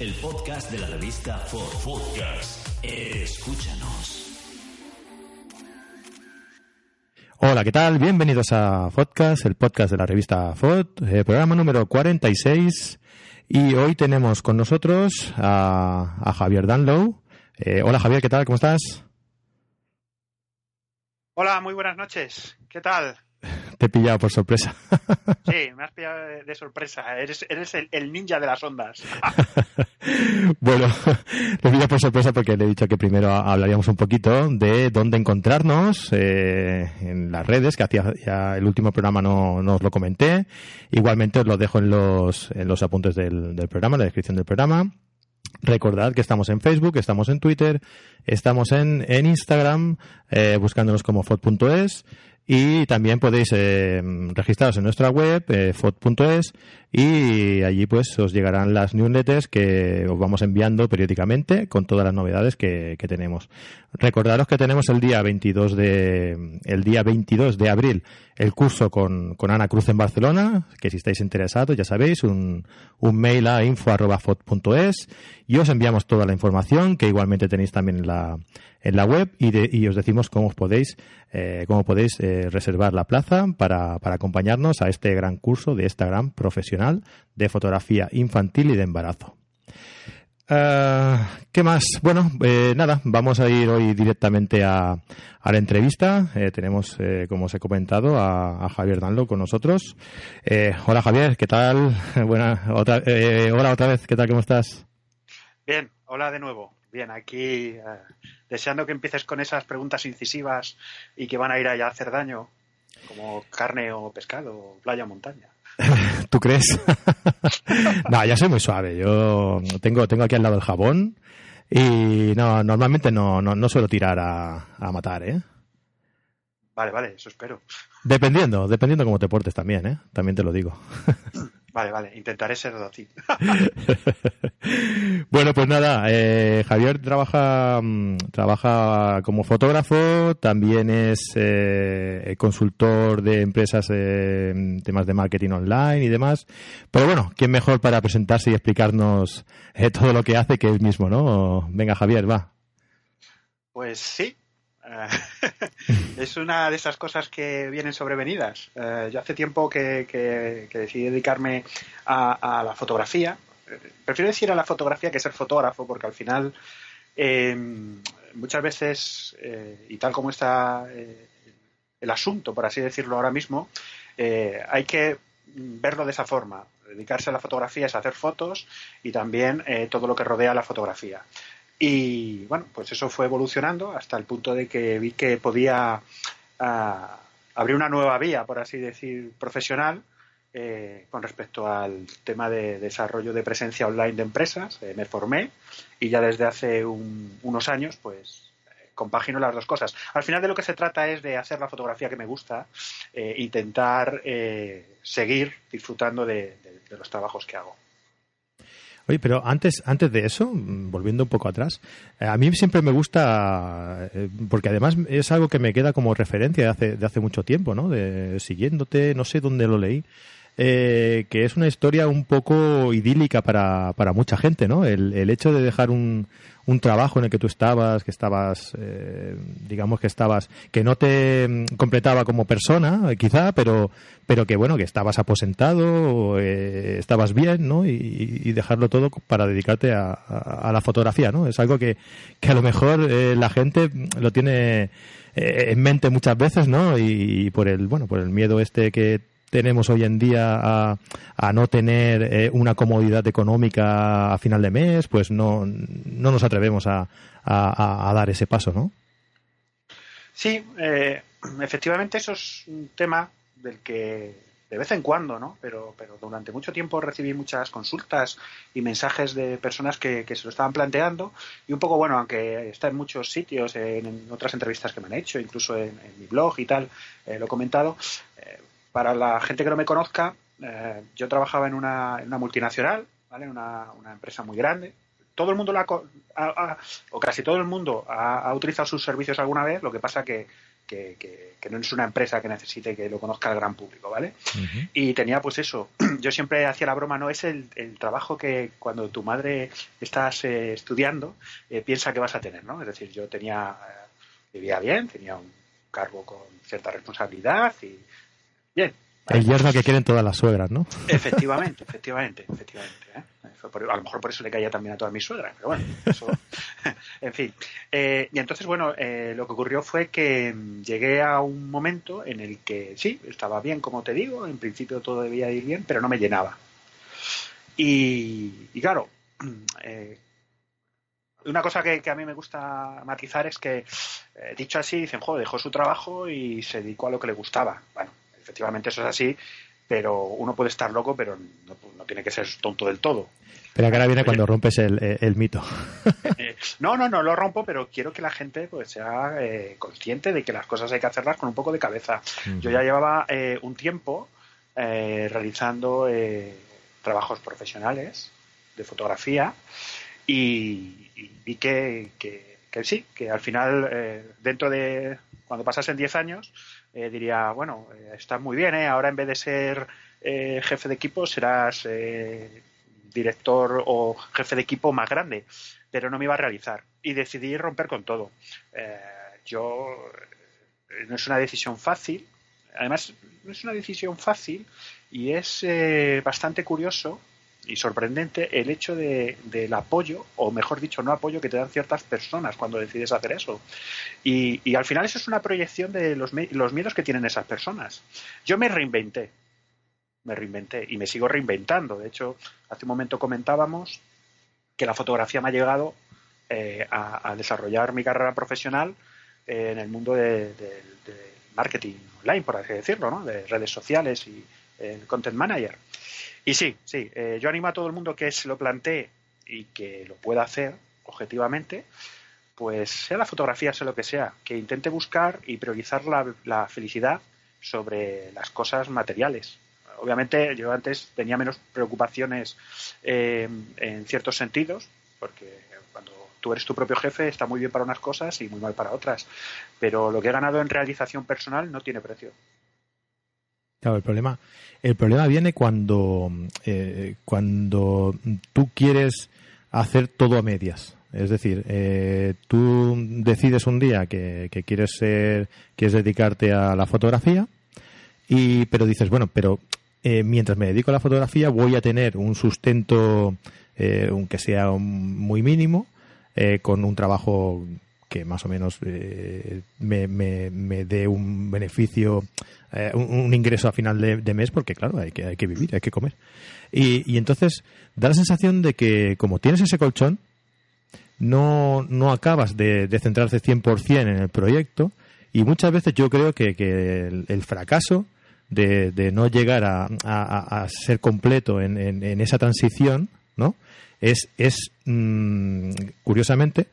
El podcast de la revista For Podcast. Escúchanos. Hola, ¿qué tal? Bienvenidos a Podcast, el podcast de la revista FOD, eh, programa número 46. Y hoy tenemos con nosotros a, Javier Danlow. Eh, hola Javier, ¿qué tal? ¿Cómo estás? Hola, muy buenas noches. ¿Qué tal? Te he pillado por sorpresa. Sí, me has pillado de, sorpresa. Eres, el, ninja de las ondas. bueno, te he pillado por sorpresa porque le he dicho que primero hablaríamos un poquito de dónde encontrarnos eh, en las redes, que hacía ya el último programa no, os lo comenté. Igualmente os lo dejo en los, en los apuntes del, programa, en la descripción del programa. Recordad que estamos en Facebook, estamos en Twitter, estamos en, en Instagram, eh, buscándonos como fod.es y también podéis eh, registraros en nuestra web, eh, fot.es, y allí pues os llegarán las newsletters que os vamos enviando periódicamente con todas las novedades que, tenemos. Recordaros que tenemos el día 22 de, el día 22 de abril el curso con, con Ana Cruz en Barcelona, que si estáis interesados ya sabéis, un, un mail a info.fot.es y os enviamos toda la información que igualmente tenéis también en la, en la web y, y os decimos cómo podéis, eh, cómo podéis eh, reservar la plaza para, para acompañarnos a este gran curso de esta gran profesional de fotografía infantil y de embarazo. Eh, ¿Qué más? Bueno, nada, vamos a ir hoy directamente a, la entrevista. tenemos, como os he comentado, a, Javier Danlo con nosotros. hola Javier, ¿qué tal? Buena, otra, hola otra vez, ¿qué tal? ¿Cómo estás? Bien, hola de nuevo. Bien, aquí deseando que empieces con esas preguntas incisivas y que van a ir allá a hacer daño, como carne o pescado, playa o montaña. ¿Tú crees? no, ya soy muy suave. Yo tengo, tengo aquí al lado el jabón y no, normalmente no, no, no suelo tirar a, a matar, ¿eh? Vale, vale, eso espero. Dependiendo, dependiendo cómo te portes también, ¿eh? También te lo digo. Vale, vale, intentaré ser dócil. bueno, pues nada, eh, Javier trabaja, mm, trabaja como fotógrafo, también es eh, consultor de empresas en temas de marketing online y demás. Pero bueno, ¿quién mejor para presentarse y explicarnos eh, todo lo que hace que él mismo, ¿no? Venga, Javier, va. Pues sí, es una de esas cosas que vienen sobrevenidas. Eh, yo hace tiempo que, decidí dedicarme a, la fotografía. Prefiero decir a la fotografía que ser fotógrafo, porque al final em, muchas veces, eh, y tal como está eh, el asunto, por así decirlo ahora mismo, hay que verlo de esa forma. Dedicarse a la fotografía es hacer fotos y también todo lo que rodea la fotografía. Y bueno, pues eso fue evolucionando hasta el punto de que vi que podía ah, abrir una nueva vía, por así decir, profesional eh, con respecto al tema de desarrollo de presencia online de empresas. Eh, me formé y ya desde hace unos años, pues compagino las dos cosas. Al final de lo que se trata es de hacer la fotografía que me gusta, eh, intentar seguir disfrutando de los trabajos que hago. Oye, pero antes, antes de eso, volviendo un poco atrás, eh, a mí siempre me gusta, eh, porque además es algo que me queda como referencia de hace, de hace mucho tiempo, ¿no? De, siguiéndote, no sé dónde lo leí, eh, que es una historia un poco idílica para, para mucha gente, ¿no? El, el hecho de dejar un, un trabajo en el que tú estabas, que estabas, eh, digamos que estabas, que no te mm, completaba como persona, quizá, pero, pero que bueno, que estabas aposentado, eh, estabas bien, ¿no? Y, dejarlo todo para dedicarte a, a, la fotografía, ¿no? Es algo que, que a lo mejor eh, la gente lo tiene en mente muchas veces, ¿no? Y, por el, bueno, por el miedo este que tenemos hoy en día a, a no tener eh, una comodidad económica a final de mes, pues no, no nos atrevemos a, dar ese paso, ¿no? Sí, eh, efectivamente eso es un tema del que de vez en cuando, ¿no? Pero, pero durante mucho tiempo recibí muchas consultas y mensajes de personas que, se lo estaban planteando y un poco, bueno, aunque está en muchos sitios, en, otras entrevistas que me han hecho, incluso en, mi blog y tal, eh, lo he comentado, eh, para la gente que no me conozca, eh, yo trabajaba en una, en una multinacional, ¿vale? En una, una empresa muy grande, todo el mundo la o casi todo el mundo ha, utilizado sus servicios alguna vez, lo que pasa que que, no es una empresa que necesite que lo conozca el gran público, ¿vale? Y tenía pues eso, yo siempre hacía la broma, no es el, trabajo que cuando tu madre estás eh, estudiando eh, piensa que vas a tener, ¿no? Es decir, yo tenía, eh, vivía bien, tenía un cargo con cierta responsabilidad y bien. El yerno que quieren todas las suegras, ¿no? Efectivamente, efectivamente, efectivamente. ¿eh? a lo mejor por eso le caía también a todas mis suegras, pero bueno, eso, en fin. Eh, y entonces, bueno, eh, lo que ocurrió fue que mm, llegué a un momento en el que sí, estaba bien, como te digo, en principio todo debía ir bien, pero no me llenaba. Y, claro, eh, una cosa que, a mí me gusta matizar es que, dicho así, dicen, joder, dejó su trabajo y se dedicó a lo que le gustaba. Bueno, efectivamente eso es así, pero uno puede estar loco, pero no, tiene que ser tonto del todo. Pero ahora viene cuando rompes el, mito. Eh, no, no, no lo rompo, pero quiero que la gente pues sea eh, consciente de que las cosas hay que hacerlas con un poco de cabeza. Yo ya llevaba eh, un tiempo realizando trabajos profesionales de fotografía y, vi que, que, sí, que al final, dentro de cuando pasasen 10 años, eh, diría, bueno, eh, está muy bien, ¿eh? ahora en vez de ser eh, jefe de equipo serás director o jefe de equipo más grande, pero no me iba a realizar y decidí romper con todo. yo no es una decisión fácil, además no es una decisión fácil y es bastante curioso y sorprendente el hecho de, del apoyo, o mejor dicho, no apoyo que te dan ciertas personas cuando decides hacer eso. Y, y al final eso es una proyección de los, los miedos que tienen esas personas. Yo me reinventé, me reinventé y me sigo reinventando. De hecho, hace un momento comentábamos que la fotografía me ha llegado eh, a, desarrollar mi carrera profesional eh, en el mundo de, marketing online, por así decirlo, ¿no? de redes sociales y el content manager. Y sí, sí, eh, yo animo a todo el mundo que se lo plantee y que lo pueda hacer objetivamente, pues sea la fotografía, sea lo que sea, que intente buscar y priorizar la, felicidad sobre las cosas materiales. Obviamente yo antes tenía menos preocupaciones eh, en ciertos sentidos, porque cuando tú eres tu propio jefe está muy bien para unas cosas y muy mal para otras, pero lo que he ganado en realización personal no tiene precio. Claro, el problema, el problema viene cuando, eh, cuando tú quieres hacer todo a medias. Es decir, eh, tú decides un día que, quieres ser, quieres dedicarte a la fotografía, y, pero dices, bueno, pero eh, mientras me dedico a la fotografía voy a tener un sustento, aunque sea muy mínimo, con un trabajo que más o menos eh, me, me, dé un beneficio, eh, un, ingreso a final de, mes, porque claro, hay que, hay que vivir, hay que comer. Y, entonces da la sensación de que como tienes ese colchón, no, no acabas de, de centrarse 100% en el proyecto y muchas veces yo creo que, que el, fracaso de, de, no llegar a, a, ser completo en, en, esa transición, ¿no? Es, es mm, curiosamente,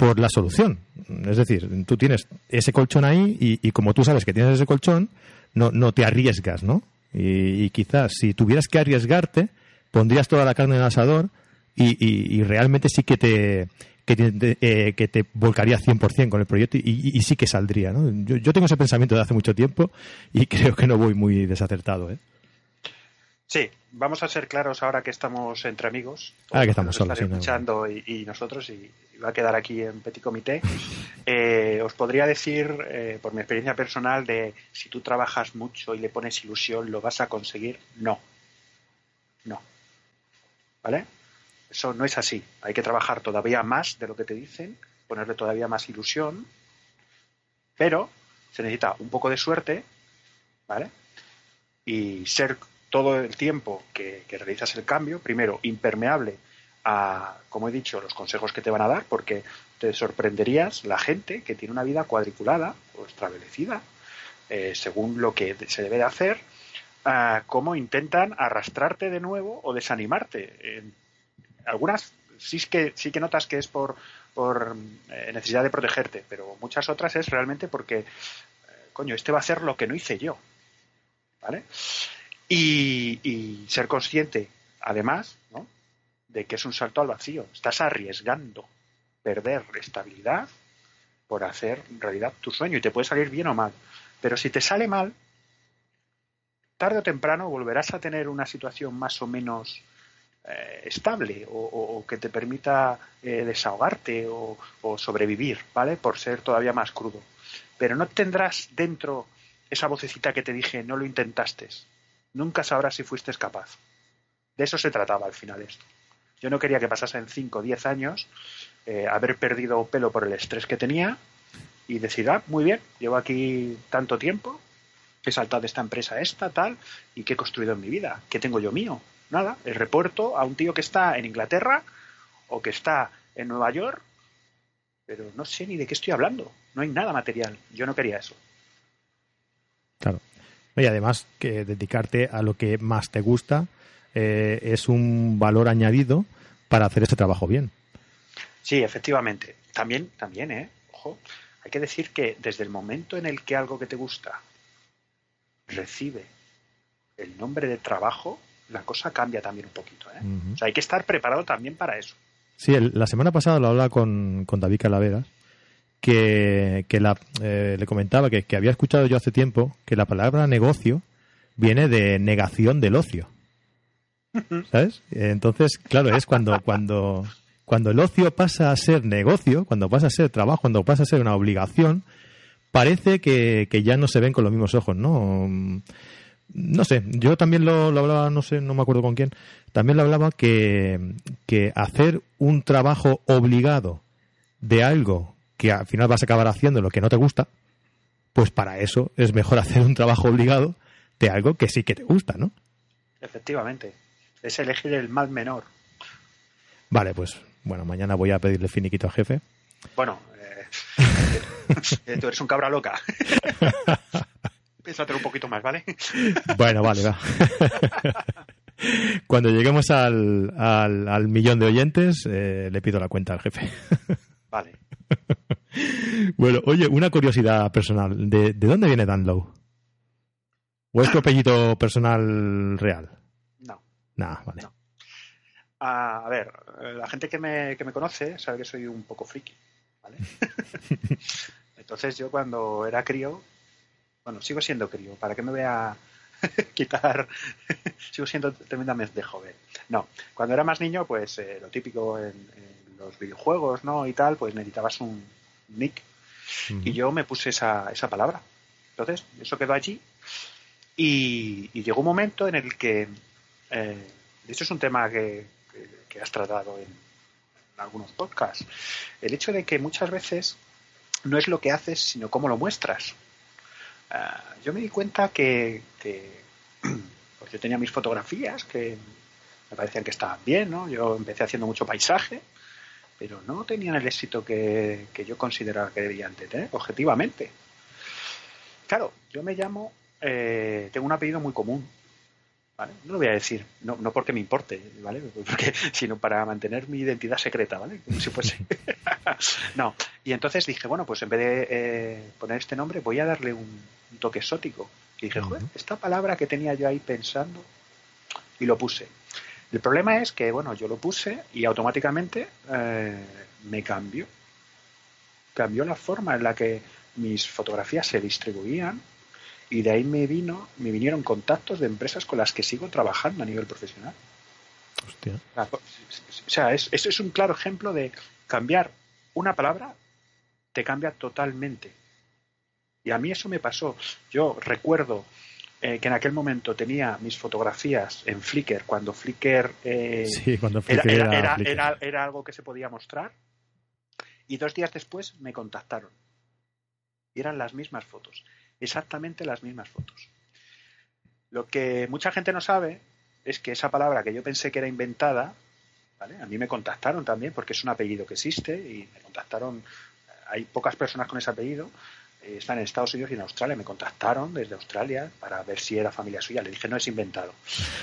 por la solución. Es decir, tú tienes ese colchón ahí y, como tú sabes que tienes ese colchón, no, no te arriesgas, ¿no? Y, quizás si tuvieras que arriesgarte, pondrías toda la carne en el asador y, realmente sí que te, que te, eh, que te volcaría 100% con el proyecto y, sí que saldría, ¿no? Yo, yo tengo ese pensamiento de hace mucho tiempo y creo que no voy muy desacertado, ¿eh? Sí, vamos a ser claros ahora que estamos entre amigos. Ahora que estamos solos. escuchando y, nosotros, y, va a quedar aquí en Petit Comité. Eh, os podría decir, eh, por mi experiencia personal, de si tú trabajas mucho y le pones ilusión, ¿lo vas a conseguir? No. No. ¿Vale? Eso no es así. Hay que trabajar todavía más de lo que te dicen, ponerle todavía más ilusión, pero se necesita un poco de suerte, ¿vale? Y ser todo el tiempo que, realizas el cambio, primero, impermeable a, como he dicho, los consejos que te van a dar, porque te sorprenderías la gente que tiene una vida cuadriculada o establecida, eh, según lo que se debe de hacer, ah, cómo intentan arrastrarte de nuevo o desanimarte. algunas sí que, sí que notas que es por, por eh, necesidad de protegerte, pero muchas otras es realmente porque, eh, coño, este va a hacer lo que no hice yo. ¿Vale? Y, ser consciente, además, ¿no? de que es un salto al vacío. Estás arriesgando perder estabilidad por hacer realidad tu sueño y te puede salir bien o mal. Pero si te sale mal, tarde o temprano volverás a tener una situación más o menos eh, estable o, que te permita eh, desahogarte o, sobrevivir, ¿vale? Por ser todavía más crudo. Pero no tendrás dentro esa vocecita que te dije, no lo intentaste. Nunca sabrás si fuiste capaz. De eso se trataba al final esto. Yo no quería que pasasen 5 o 10 años, eh, haber perdido pelo por el estrés que tenía y decir, ah, muy bien, llevo aquí tanto tiempo, he saltado de esta empresa a esta, tal, y qué he construido en mi vida, qué tengo yo mío. Nada, el reporto a un tío que está en Inglaterra o que está en Nueva York, pero no sé ni de qué estoy hablando, no hay nada material. Yo no quería eso. Claro. Y además que dedicarte a lo que más te gusta eh, es un valor añadido para hacer ese trabajo bien. Sí, efectivamente. También, también, ¿eh? Ojo, hay que decir que desde el momento en el que algo que te gusta recibe el nombre de trabajo, la cosa cambia también un poquito. ¿eh? O sea, hay que estar preparado también para eso. Sí, la semana pasada lo hablaba con, con David Calaveras, que, que la, eh, le comentaba que, que, había escuchado yo hace tiempo que la palabra negocio viene de negación del ocio. ¿Sabes? Entonces, claro, es cuando, cuando, cuando el ocio pasa a ser negocio, cuando pasa a ser trabajo, cuando pasa a ser una obligación, parece que, que ya no se ven con los mismos ojos, ¿no? no sé, yo también lo, hablaba, no sé, no me acuerdo con quién, también lo hablaba que, que hacer un trabajo obligado de algo que al final vas a acabar haciendo lo que no te gusta, pues para eso es mejor hacer un trabajo obligado de algo que sí que te gusta, ¿no? Efectivamente, es elegir el mal menor. Vale, pues bueno, mañana voy a pedirle finiquito al jefe. Bueno, eh, tú eres un cabra loca. Piénsatelo un poquito más, ¿vale? Bueno, vale, va. Cuando lleguemos al, al, millón de oyentes, eh, le pido la cuenta al jefe. Vale. Bueno, oye, una curiosidad personal. ¿De, dónde viene Dan Lowe? ¿O es tu apellido personal real? No. Nah, vale. a ver, la gente que me, que me conoce sabe que soy un poco friki, ¿vale? Entonces yo cuando era crío bueno, sigo siendo crío, ¿para qué me voy a quitar? sigo siendo tremendamente joven. No, cuando era más niño, pues eh, lo típico en, los videojuegos, ¿no? Y tal, pues necesitabas un nick. Y yo me puse esa, esa palabra. Entonces, eso quedó allí. Y, llegó un momento en el que, eh, de hecho es un tema que, has tratado en, en algunos podcasts, el hecho de que muchas veces no es lo que haces, sino cómo lo muestras. Ah, yo me di cuenta que, pues yo tenía mis fotografías que me parecían que estaban bien, ¿no? Yo empecé haciendo mucho paisaje, pero no tenían el éxito que, yo consideraba que debían tener, objetivamente. Claro, yo me llamo, eh, tengo un apellido muy común, no lo voy a decir, no, no porque me importe, ¿vale? Porque, sino para mantener mi identidad secreta, ¿vale? Como si fuese. no. Y entonces dije, bueno, pues en vez de eh, poner este nombre, voy a darle un, toque exótico. Y dije, joder, esta palabra que tenía yo ahí pensando, y lo puse. El problema es que, bueno, yo lo puse y automáticamente eh, me cambió. Cambió la forma en la que mis fotografías se distribuían y de ahí me vino, me vinieron contactos de empresas con las que sigo trabajando a nivel profesional. Hostia. O sea, es, eso es un claro ejemplo de cambiar una palabra te cambia totalmente. Y a mí eso me pasó. Yo recuerdo eh, que en aquel momento tenía mis fotografías en Flickr, cuando Flickr, eh, sí, cuando era, era, era, algo que se podía mostrar. Y dos días después me contactaron. Y eran las mismas fotos exactamente las mismas fotos. Lo que mucha gente no sabe es que esa palabra que yo pensé que era inventada, ¿vale? a mí me contactaron también porque es un apellido que existe y me contactaron, hay pocas personas con ese apellido, eh, están en Estados Unidos y en Australia. Me contactaron desde Australia para ver si era familia suya. Le dije, no es inventado.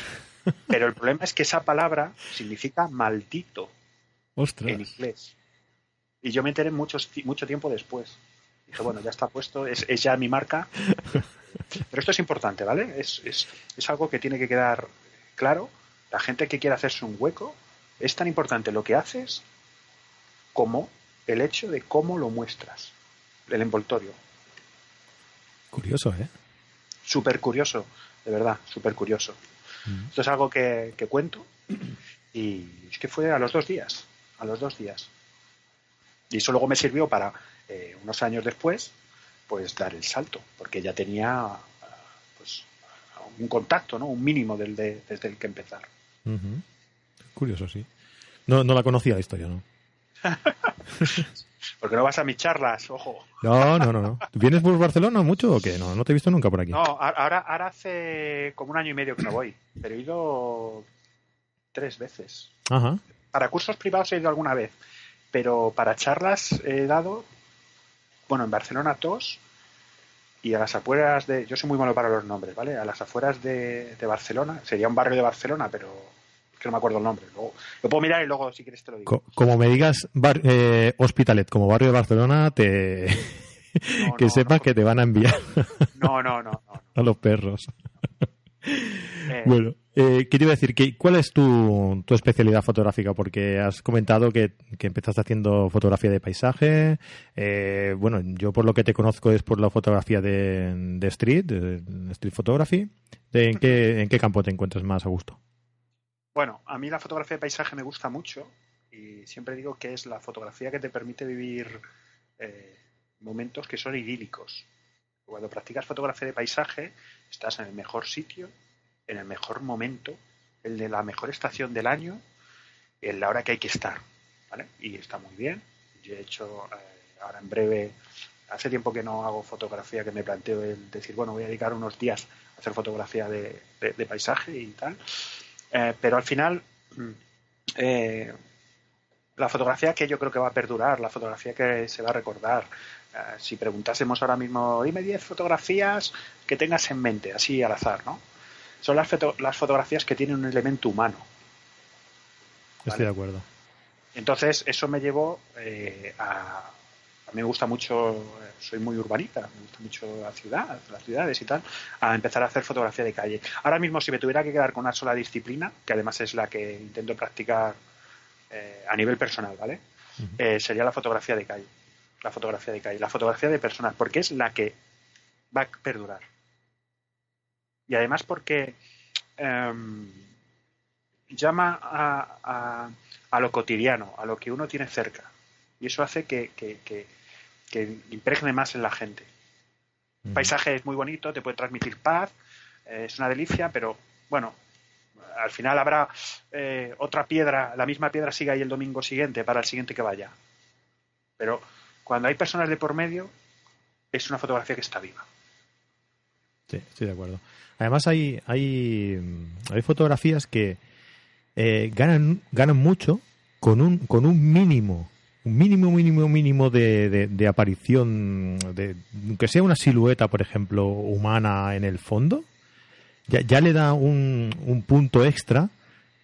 Pero el problema es que esa palabra significa maldito en inglés. Y yo me enteré mucho, mucho tiempo después. Dije, bueno, ya está puesto, es, es ya mi marca. Pero esto es importante, ¿vale? Es, es, es algo que tiene que quedar claro. La gente que quiere hacerse un hueco, es tan importante lo que haces como el hecho de cómo lo muestras, el envoltorio. Curioso, ¿eh? Súper curioso, de verdad, súper curioso. Mm. Esto es algo que, cuento y es que fue a los dos días, a los dos días. Y eso luego me sirvió para, eh, unos años después, pues dar el salto, porque ya tenía pues, un contacto, ¿no? Un mínimo del desde el que empezar. Curioso, sí. No, no la conocía la historia, ¿no? Porque no vas a mis charlas, ojo. No, no, no, no. ¿Vienes por Barcelona mucho o qué? No, no te he visto nunca por aquí. No, ahora, ahora hace como un año y medio que no voy, pero he ido tres veces. Ajá. Para cursos privados he ido alguna vez, pero para charlas he dado, bueno, en Barcelona dos y a las afueras de, yo soy muy malo para los nombres, ¿vale? A las afueras de, de Barcelona, sería un barrio de Barcelona, pero que no me acuerdo el nombre. Luego, lo puedo mirar y luego, si quieres, te lo digo. como me digas eh, Hospitalet, como barrio de Barcelona, te... que sepas que te van a enviar. no, no, no, A los perros. Eh. Bueno, eh, ¿qué te iba a decir? ¿Cuál es tu, tu especialidad fotográfica? Porque has comentado que, que empezaste haciendo fotografía de paisaje. Eh, bueno, yo por lo que te conozco es por la fotografía de, de street, de street photography. ¿En qué, ¿En qué campo te encuentras más a gusto? Bueno, a mí la fotografía de paisaje me gusta mucho y siempre digo que es la fotografía que te permite vivir eh, momentos que son idílicos. Cuando practicas fotografía de paisaje, estás en el mejor sitio, en el mejor momento, el de la mejor estación del año, en la hora que hay que estar. ¿vale? Y está muy bien. Yo he hecho, eh, ahora en breve, hace tiempo que no hago fotografía, que me planteo el decir, bueno, voy a dedicar unos días a hacer fotografía de paisaje y tal. Eh, pero al final, mm, eh, la fotografía que yo creo que va a perdurar, la fotografía que se va a recordar, eh, si preguntásemos ahora mismo, dime 10 fotografías que tengas en mente, así al azar, ¿no? Son las, las fotografías que tienen un elemento humano. Estoy de acuerdo. Entonces, eso me llevó a, a mí me gusta mucho, soy muy urbanita, me gusta mucho la ciudad, las ciudades y tal, a empezar a hacer fotografía de calle. Ahora mismo, si me tuviera que quedar con una sola disciplina, que además es la que intento practicar eh, a nivel personal, ¿vale? Eh, sería la fotografía de calle. La fotografía de calle, la fotografía de personas, porque es la que va a perdurar. Y además porque em, llama a, a, lo cotidiano, a lo que uno tiene cerca. Y eso hace que, que impregne más en la gente. El paisaje es muy bonito, te puede transmitir paz, eh, es una delicia, pero bueno, al final habrá eh, otra piedra, la misma piedra sigue ahí el domingo siguiente para el siguiente que vaya. Pero cuando hay personas de por medio, es una fotografía que está viva. Sí, estoy de acuerdo. Además hay, hay, hay fotografías que eh, ganan, ganan mucho con un, con un mínimo un mínimo, mínimo, mínimo de, de, aparición, de, que sea una silueta, por ejemplo, humana en el fondo, ya, ya le da un, un punto extra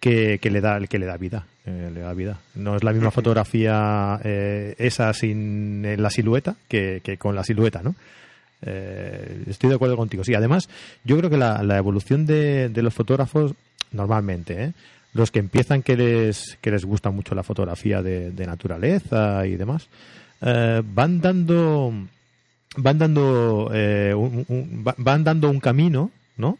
que, que, le da que le da vida eh, le da vida. No es la misma fotografía eh, esa sin la silueta que, que, con la silueta no eh, estoy de acuerdo contigo. Sí además yo creo que la, la evolución de, de los fotógrafos normalmente ¿eh? Los que empiezan que les, que les gusta mucho la fotografía de, naturaleza y demás, eh, van dando van dando eh, un, van dando un camino, ¿no?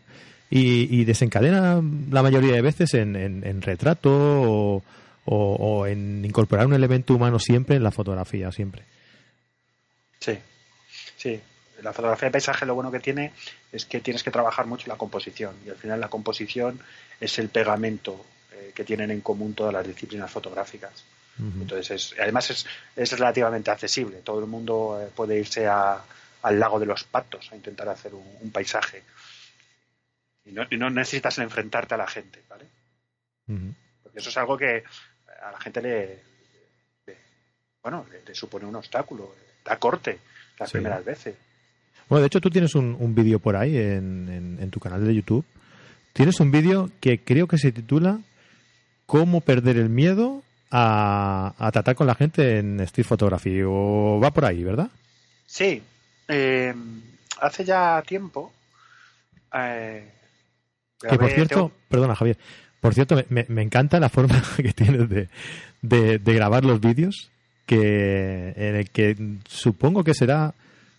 Y, y desencadena la mayoría de veces en, retrato o, o, en incorporar un elemento humano siempre en la fotografía, siempre. Sí, sí. La fotografía de paisaje lo bueno que tiene es que tienes que trabajar mucho la composición y al final la composición es el pegamento eh, que tienen en común todas las disciplinas fotográficas. Entonces, además es, es, relativamente accesible. Todo el mundo eh, puede irse a, al lago de los patos a intentar hacer un, paisaje. Y no, no, necesitas enfrentarte a la gente, ¿vale? Porque eso es algo que a la gente le, bueno, le, supone un obstáculo. da corte las Sí. primeras veces. Bueno, de hecho tú tienes un, un vídeo por ahí en, en- en tu canal de YouTube. Tienes un vídeo que creo que se titula ¿Cómo perder el miedo a, a tratar con la gente en Street Photography? O va por ahí, ¿verdad? Sí, eh, hace ya tiempo. eh, Que por cierto, tengo- perdona Javier, por cierto, me, me- me encanta la forma que tienes de, de- de grabar los vídeos, que en el que supongo que será,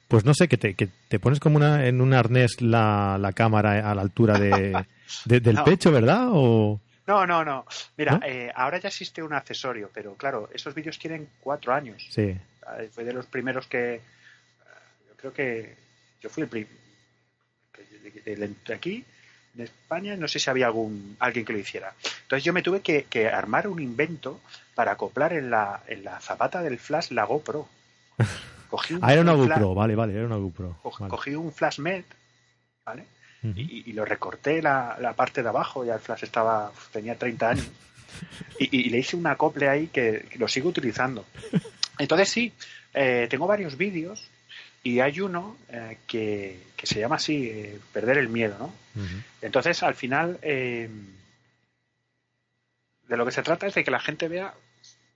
pues no sé, que te, que te pones como una, en un arnés la, la cámara a la altura de, de- del No. pecho, ¿verdad? O No, no, no. Mira, ¿No? eh, ahora ya existe un accesorio, pero claro, esos vídeos tienen cuatro años. sí, Eh, Fue de los primeros que. eh, Yo creo que. Yo fui el primero. Aquí, en España, no sé si había algún alguien que lo hiciera. Entonces yo me tuve que, que armar un invento para acoplar en la, en la zapata del flash la GoPro. Cogí un, ah, era una GoPro, vale, vale, era una GoPro. co- vale. Cogí un flash med, ¿vale? Y, y lo recorté la, la parte de abajo, ya el flash estaba, tenía 30 años, y, y le hice un acople ahí que, que lo sigo utilizando. Entonces sí, eh, tengo varios vídeos y hay uno eh, que, que se llama así, eh, Perder el Miedo, ¿no? Entonces al final eh, de lo que se trata es de que la gente vea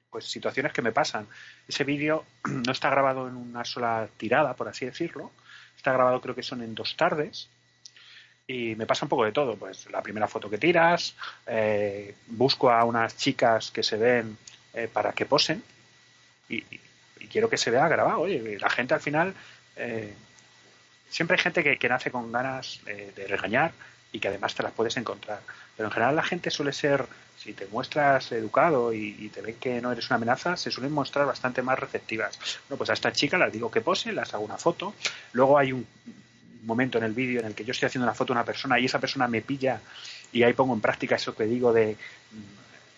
pues situaciones que me pasan. Ese vídeo no está grabado en una sola tirada, por así decirlo. Está grabado creo que son en dos tardes. Y me pasa un poco de todo. Pues la primera foto que tiras, eh, busco a unas chicas que se ven eh, para que posen. Y, y- quiero que se vea grabado. Oye, la gente al final... eh, siempre hay gente que, que nace con ganas eh, de regañar y que además te las puedes encontrar. Pero en general la gente suele ser, si te muestras educado y, y te ven que no eres una amenaza, se suelen mostrar bastante más receptivas. Bueno, pues a esta chica las digo que pose, las hago una foto. Luego hay un momento en el vídeo en el que yo estoy haciendo una foto a una persona y esa persona me pilla y ahí pongo en práctica eso que digo de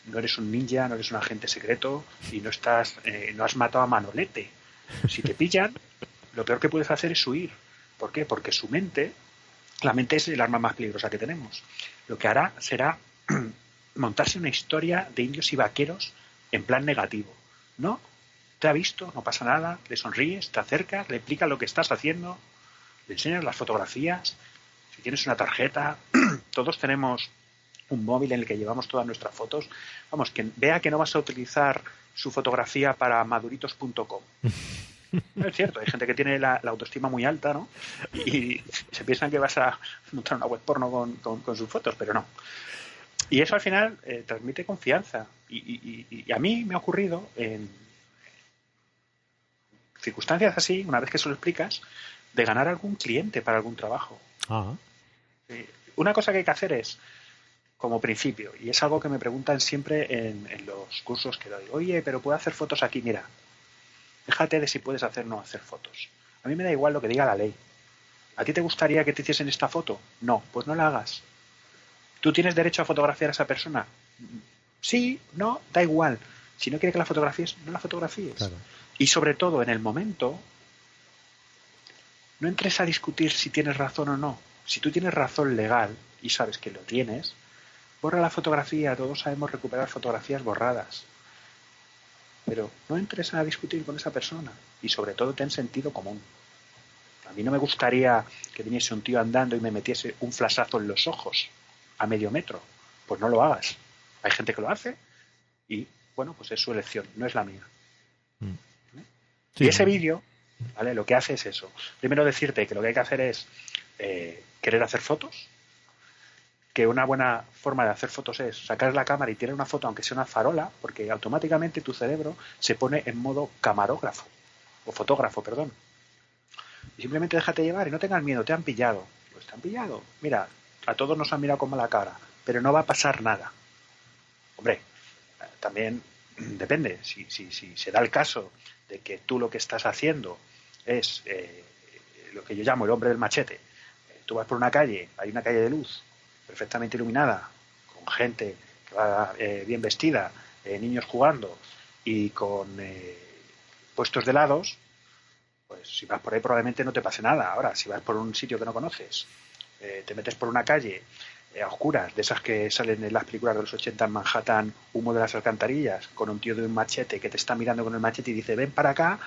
no eres un ninja, no eres un agente secreto y no estás, eh, no has matado a Manolete. Si te pillan, lo peor que puedes hacer es huir. ¿Por qué? Porque su mente, la mente es el arma más peligrosa que tenemos. Lo que hará será montarse una historia de indios y vaqueros en plan negativo. ¿No? Te ha visto, no pasa nada, le sonríes, te acercas, le explicas lo que estás haciendo, le enseñas las fotografías, si tienes una tarjeta, todos tenemos un móvil en el que llevamos todas nuestras fotos. Vamos, que vea que no vas a utilizar su fotografía para maduritos.com. No es cierto, hay gente que tiene la, la autoestima muy alta, ¿no? Y, se piensan que vas a montar una web porno con, con- con sus fotos, pero no. Y eso al final eh, transmite confianza. Y, y- y- y a mí me ha ocurrido en circunstancias así, una vez que se lo explicas, de ganar algún cliente para algún trabajo. Una cosa que hay que hacer es, como principio, y es algo que me preguntan siempre en, en los cursos que doy, oye, pero puedo hacer fotos aquí, mira, déjate de si puedes hacer o no hacer fotos. A mí me da igual lo que diga la ley. ¿A ti te gustaría que te hiciesen esta foto? No, pues no la hagas. ¿Tú tienes derecho a fotografiar a esa persona? Sí, no, da igual. Si no quiere que la fotografíes, no la fotografíes. claro. Y sobre todo, en el momento, no entres a discutir si tienes razón o no. Si tú tienes razón legal y sabes que lo tienes, borra la fotografía. Todos sabemos recuperar fotografías borradas. Pero no entres a discutir con esa persona. Y sobre todo, ten sentido común. A mí no me gustaría que viniese un tío andando y me metiese un flashazo en los ojos a medio metro. Pues no lo hagas. Hay gente que lo hace y, bueno, pues es su elección, no es la mía. Sí, y ese vídeo, ¿vale? Lo que hace es eso. Primero decirte que lo que hay que hacer es eh, querer hacer fotos, que una buena forma de hacer fotos es sacar la cámara y tirar una foto, aunque sea una farola, porque automáticamente tu cerebro se pone en modo camarógrafo, o fotógrafo, perdón. Y simplemente déjate llevar y no tengas miedo, te han pillado. Pues te han pillado. Mira, a todos nos han mirado con mala cara, pero no va a pasar nada. Hombre, también depende, si, si, si se da el caso de que tú lo que estás haciendo es eh, lo que yo llamo el hombre del machete. Eh, tú vas por una calle, hay una calle de luz perfectamente iluminada, con gente que va eh, bien vestida, eh, niños jugando y con eh, puestos de helados, pues si vas por ahí probablemente no te pase nada. Ahora, si vas por un sitio que no conoces, eh, te metes por una calle a oscuras, de esas que salen en las películas de los 80 en Manhattan, humo de las alcantarillas, con un tío de un machete que te está mirando con el machete y dice, ven para acá,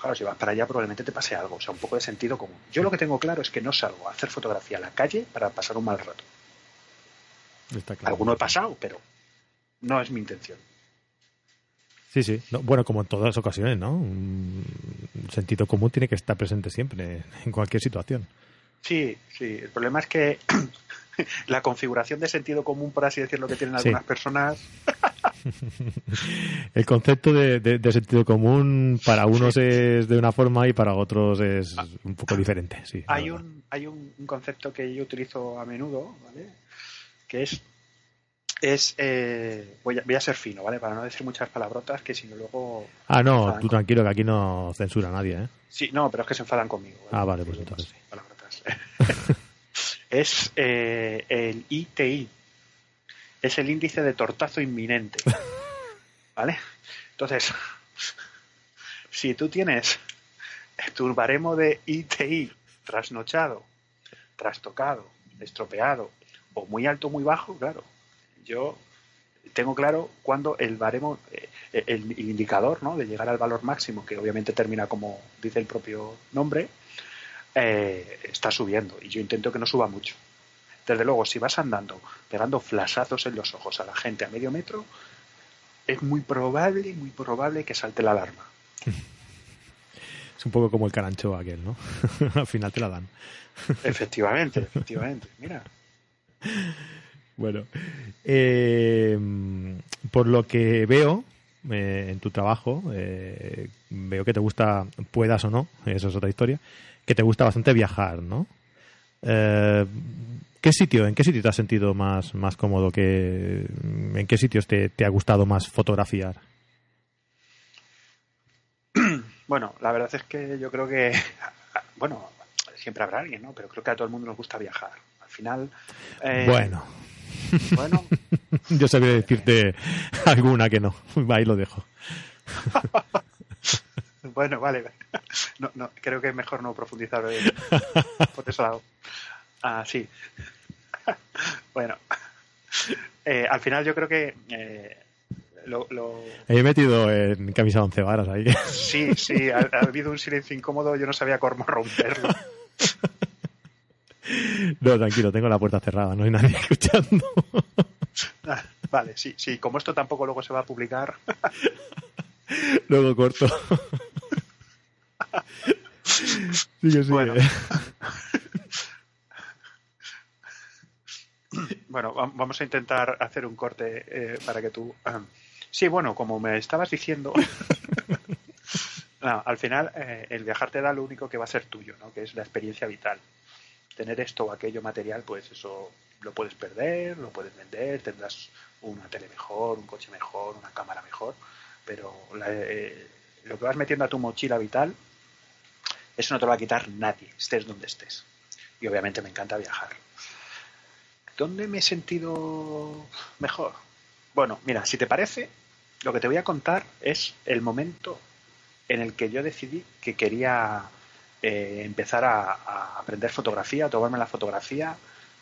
claro, si vas para allá probablemente te pase algo, o sea, un poco de sentido común. Yo lo que tengo claro es que no salgo a hacer fotografía a la calle para pasar un mal rato. Está claro. Alguno he pasado, pero no es mi intención. Sí, sí. No, bueno, como en todas las ocasiones, ¿no? Un sentido común tiene que estar presente siempre, en cualquier situación. Sí, sí. El problema es que la configuración de sentido común, por así decirlo, que tienen Sí. algunas personas, El concepto de, de- de sentido común para unos es de una forma y para otros es un poco diferente. Sí, hay un, hay un, un concepto que yo utilizo a menudo, ¿vale? Que es, es eh, voy, a, voy a ser fino, ¿vale? Para no decir muchas palabrotas, que si no luego... Ah, no, tú tranquilo, que aquí no censura a nadie, ¿eh? Sí, no, pero es que se enfadan conmigo. ¿vale? Ah, vale, pues entonces palabrotas. es eh, el ITI. Es el índice de tortazo inminente. ¿Vale? Entonces, si tú tienes tu baremo de ITI trasnochado, trastocado, estropeado o muy alto o muy bajo, claro, yo tengo claro cuando el baremo, eh, el indicador ¿no? de llegar al valor máximo, que obviamente termina como dice el propio nombre, eh, está subiendo y yo intento que no suba mucho. Desde luego, si vas andando pegando flasazos en los ojos a la gente a medio metro, es muy probable, muy probable que salte la alarma. Es un poco como el carancho aquel, ¿no? Al final te la dan. Efectivamente, efectivamente. Mira, Bueno, eh, por lo que veo eh, en tu trabajo, eh, veo que te gusta, puedas o no, eso es otra historia, que te gusta bastante viajar, ¿no? Eh, ¿Qué sitio, en qué sitio te has sentido más, más cómodo? Que, ¿En qué sitios te, te ha gustado más fotografiar? bueno, la verdad es que yo creo que, bueno, siempre habrá alguien, ¿no? Pero creo que a todo el mundo nos gusta viajar. Al final, eh, Bueno, bueno, yo sabría decirte alguna que no, ahí lo dejo. Bueno, vale. No, no, creo que es mejor no profundizar eh, por ese lado. Ah, sí. Bueno. Eh, al final yo creo que eh, lo, lo- He metido en camisa once varas ahí. sí, sí, ha, ha habido un silencio incómodo, yo no sabía cómo romperlo. No, tranquilo, tengo la puerta cerrada, no hay nadie escuchando. Ah, Vale, sí, sí, como esto tampoco luego se va a publicar. Luego corto. Sigue, sigue. Bueno. Bueno, va- vamos a intentar hacer un corte eh, para que tú. ah, sí, bueno, como me estabas diciendo. no, al final, eh, el viajar te da lo único que va a ser tuyo, ¿no? Que es la experiencia vital. Tener esto o aquello material, pues eso lo puedes perder, lo puedes vender, tendrás una tele mejor, un coche mejor, una cámara mejor, pero la- eh, lo que vas metiendo a tu mochila vital, eso no te lo va a quitar nadie, estés donde estés. Y obviamente me encanta viajar. ¿Dónde me he sentido mejor? Bueno, mira, si te parece, lo que te voy a contar es el momento en el que yo decidí que quería eh, empezar a, aprender fotografía, a tomarme la fotografía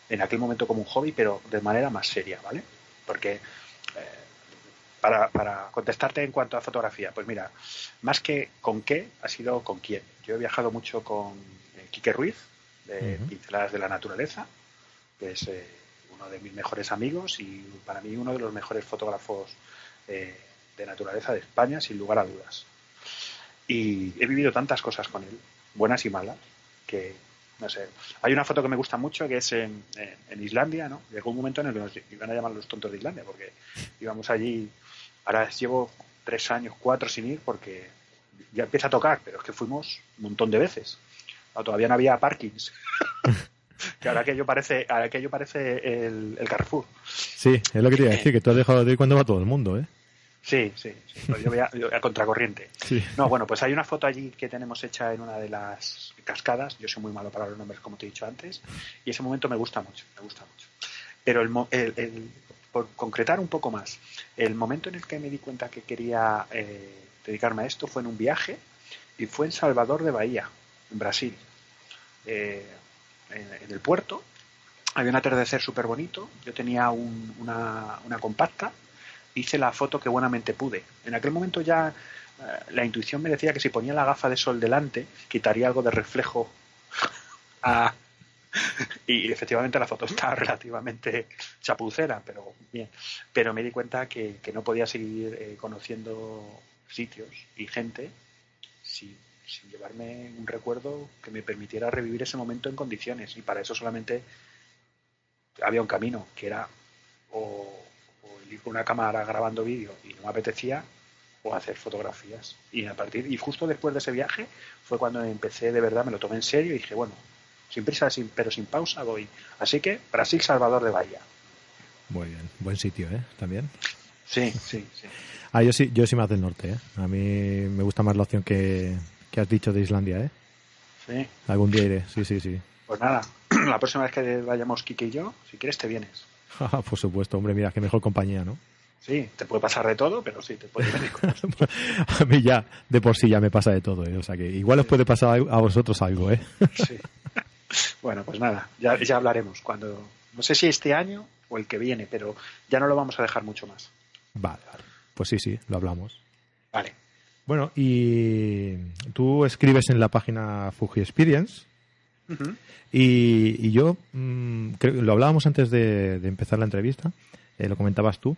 en aquel momento como un hobby, pero de manera más seria, ¿vale? Porque eh, para, para contestarte en cuanto a fotografía, pues mira, más que con qué, ha sido con quién. Yo he viajado mucho con eh, Quique Ruiz, de. Pinceladas de la Naturaleza, que es eh, uno de mis mejores amigos y para mí uno de los mejores fotógrafos eh, de naturaleza de España, sin lugar a dudas. Y he vivido tantas cosas con él, buenas y malas, que no sé. Hay una foto que me gusta mucho que es en, en- en Islandia, ¿no? Llegó un momento en el que nos iban a llamar los tontos de Islandia, porque íbamos allí. Ahora llevo tres años, cuatro sin ir, porque ya empieza a tocar, pero es que fuimos un montón de veces. Todavía no había parkings. que ahora que yo parece, ahora que yo parece el, el Carrefour. Sí, es lo que te iba a decir, que tú has dejado de ir cuando va todo el mundo, ¿eh? Sí, sí, sí. Pues yo voy a, yo a contracorriente. Sí. No, bueno, pues hay una foto allí que tenemos hecha en una de las cascadas. Yo soy muy malo para los nombres, como te he dicho antes. Y ese momento me gusta mucho, me gusta mucho. Pero el, el- el- por concretar un poco más, el momento en el que me di cuenta que quería eh, dedicarme a esto fue en un viaje y fue en Salvador de Bahía, en Brasil. Eh, en, en el puerto había un atardecer súper bonito. Yo tenía un- una, una compacta hice la foto que buenamente pude. En aquel momento ya eh, la intuición me decía que si ponía la gafa de sol delante, quitaría algo de reflejo y efectivamente la foto está relativamente chapucera, pero bien. Pero me di cuenta que, no podía seguir eh, conociendo sitios y gente sin, sin, llevarme un recuerdo que me permitiera revivir ese momento en condiciones. Y para eso solamente había un camino, que era o, ir con una cámara grabando vídeo y no me apetecía, o hacer fotografías. Y a partir, y justo después de ese viaje fue cuando empecé de verdad, me lo tomé en serio y dije, bueno, sin prisa, sin, pero sin pausa voy. Así que Brasil, Salvador de Bahía. Muy bien, buen sitio, ¿eh? También. Sí, sí, sí. Ah, yo sí, yo sí más del norte, ¿eh? A mí me gusta más la opción que, has dicho de Islandia, ¿eh? Sí. Algún día iré, sí, sí, sí. Pues nada, la próxima vez que vayamos Kike y yo, si quieres te vienes. Por supuesto, hombre, mira, qué mejor compañía, ¿no? Sí, te puede pasar de todo, pero sí, te puede venir A mí ya, de por sí ya me pasa de todo, ¿eh? O sea que igual os puede pasar a vosotros algo, ¿eh? Sí. Bueno, pues nada, ya, ya hablaremos cuando... No sé si este año o el que viene, pero ya no lo vamos a dejar mucho más. Vale, vale. Pues sí, sí, lo hablamos. Vale. Bueno, y tú escribes en la página Fuji Experience. Y, yo mm, creo, lo hablábamos antes de, empezar la entrevista, eh, lo comentabas tú,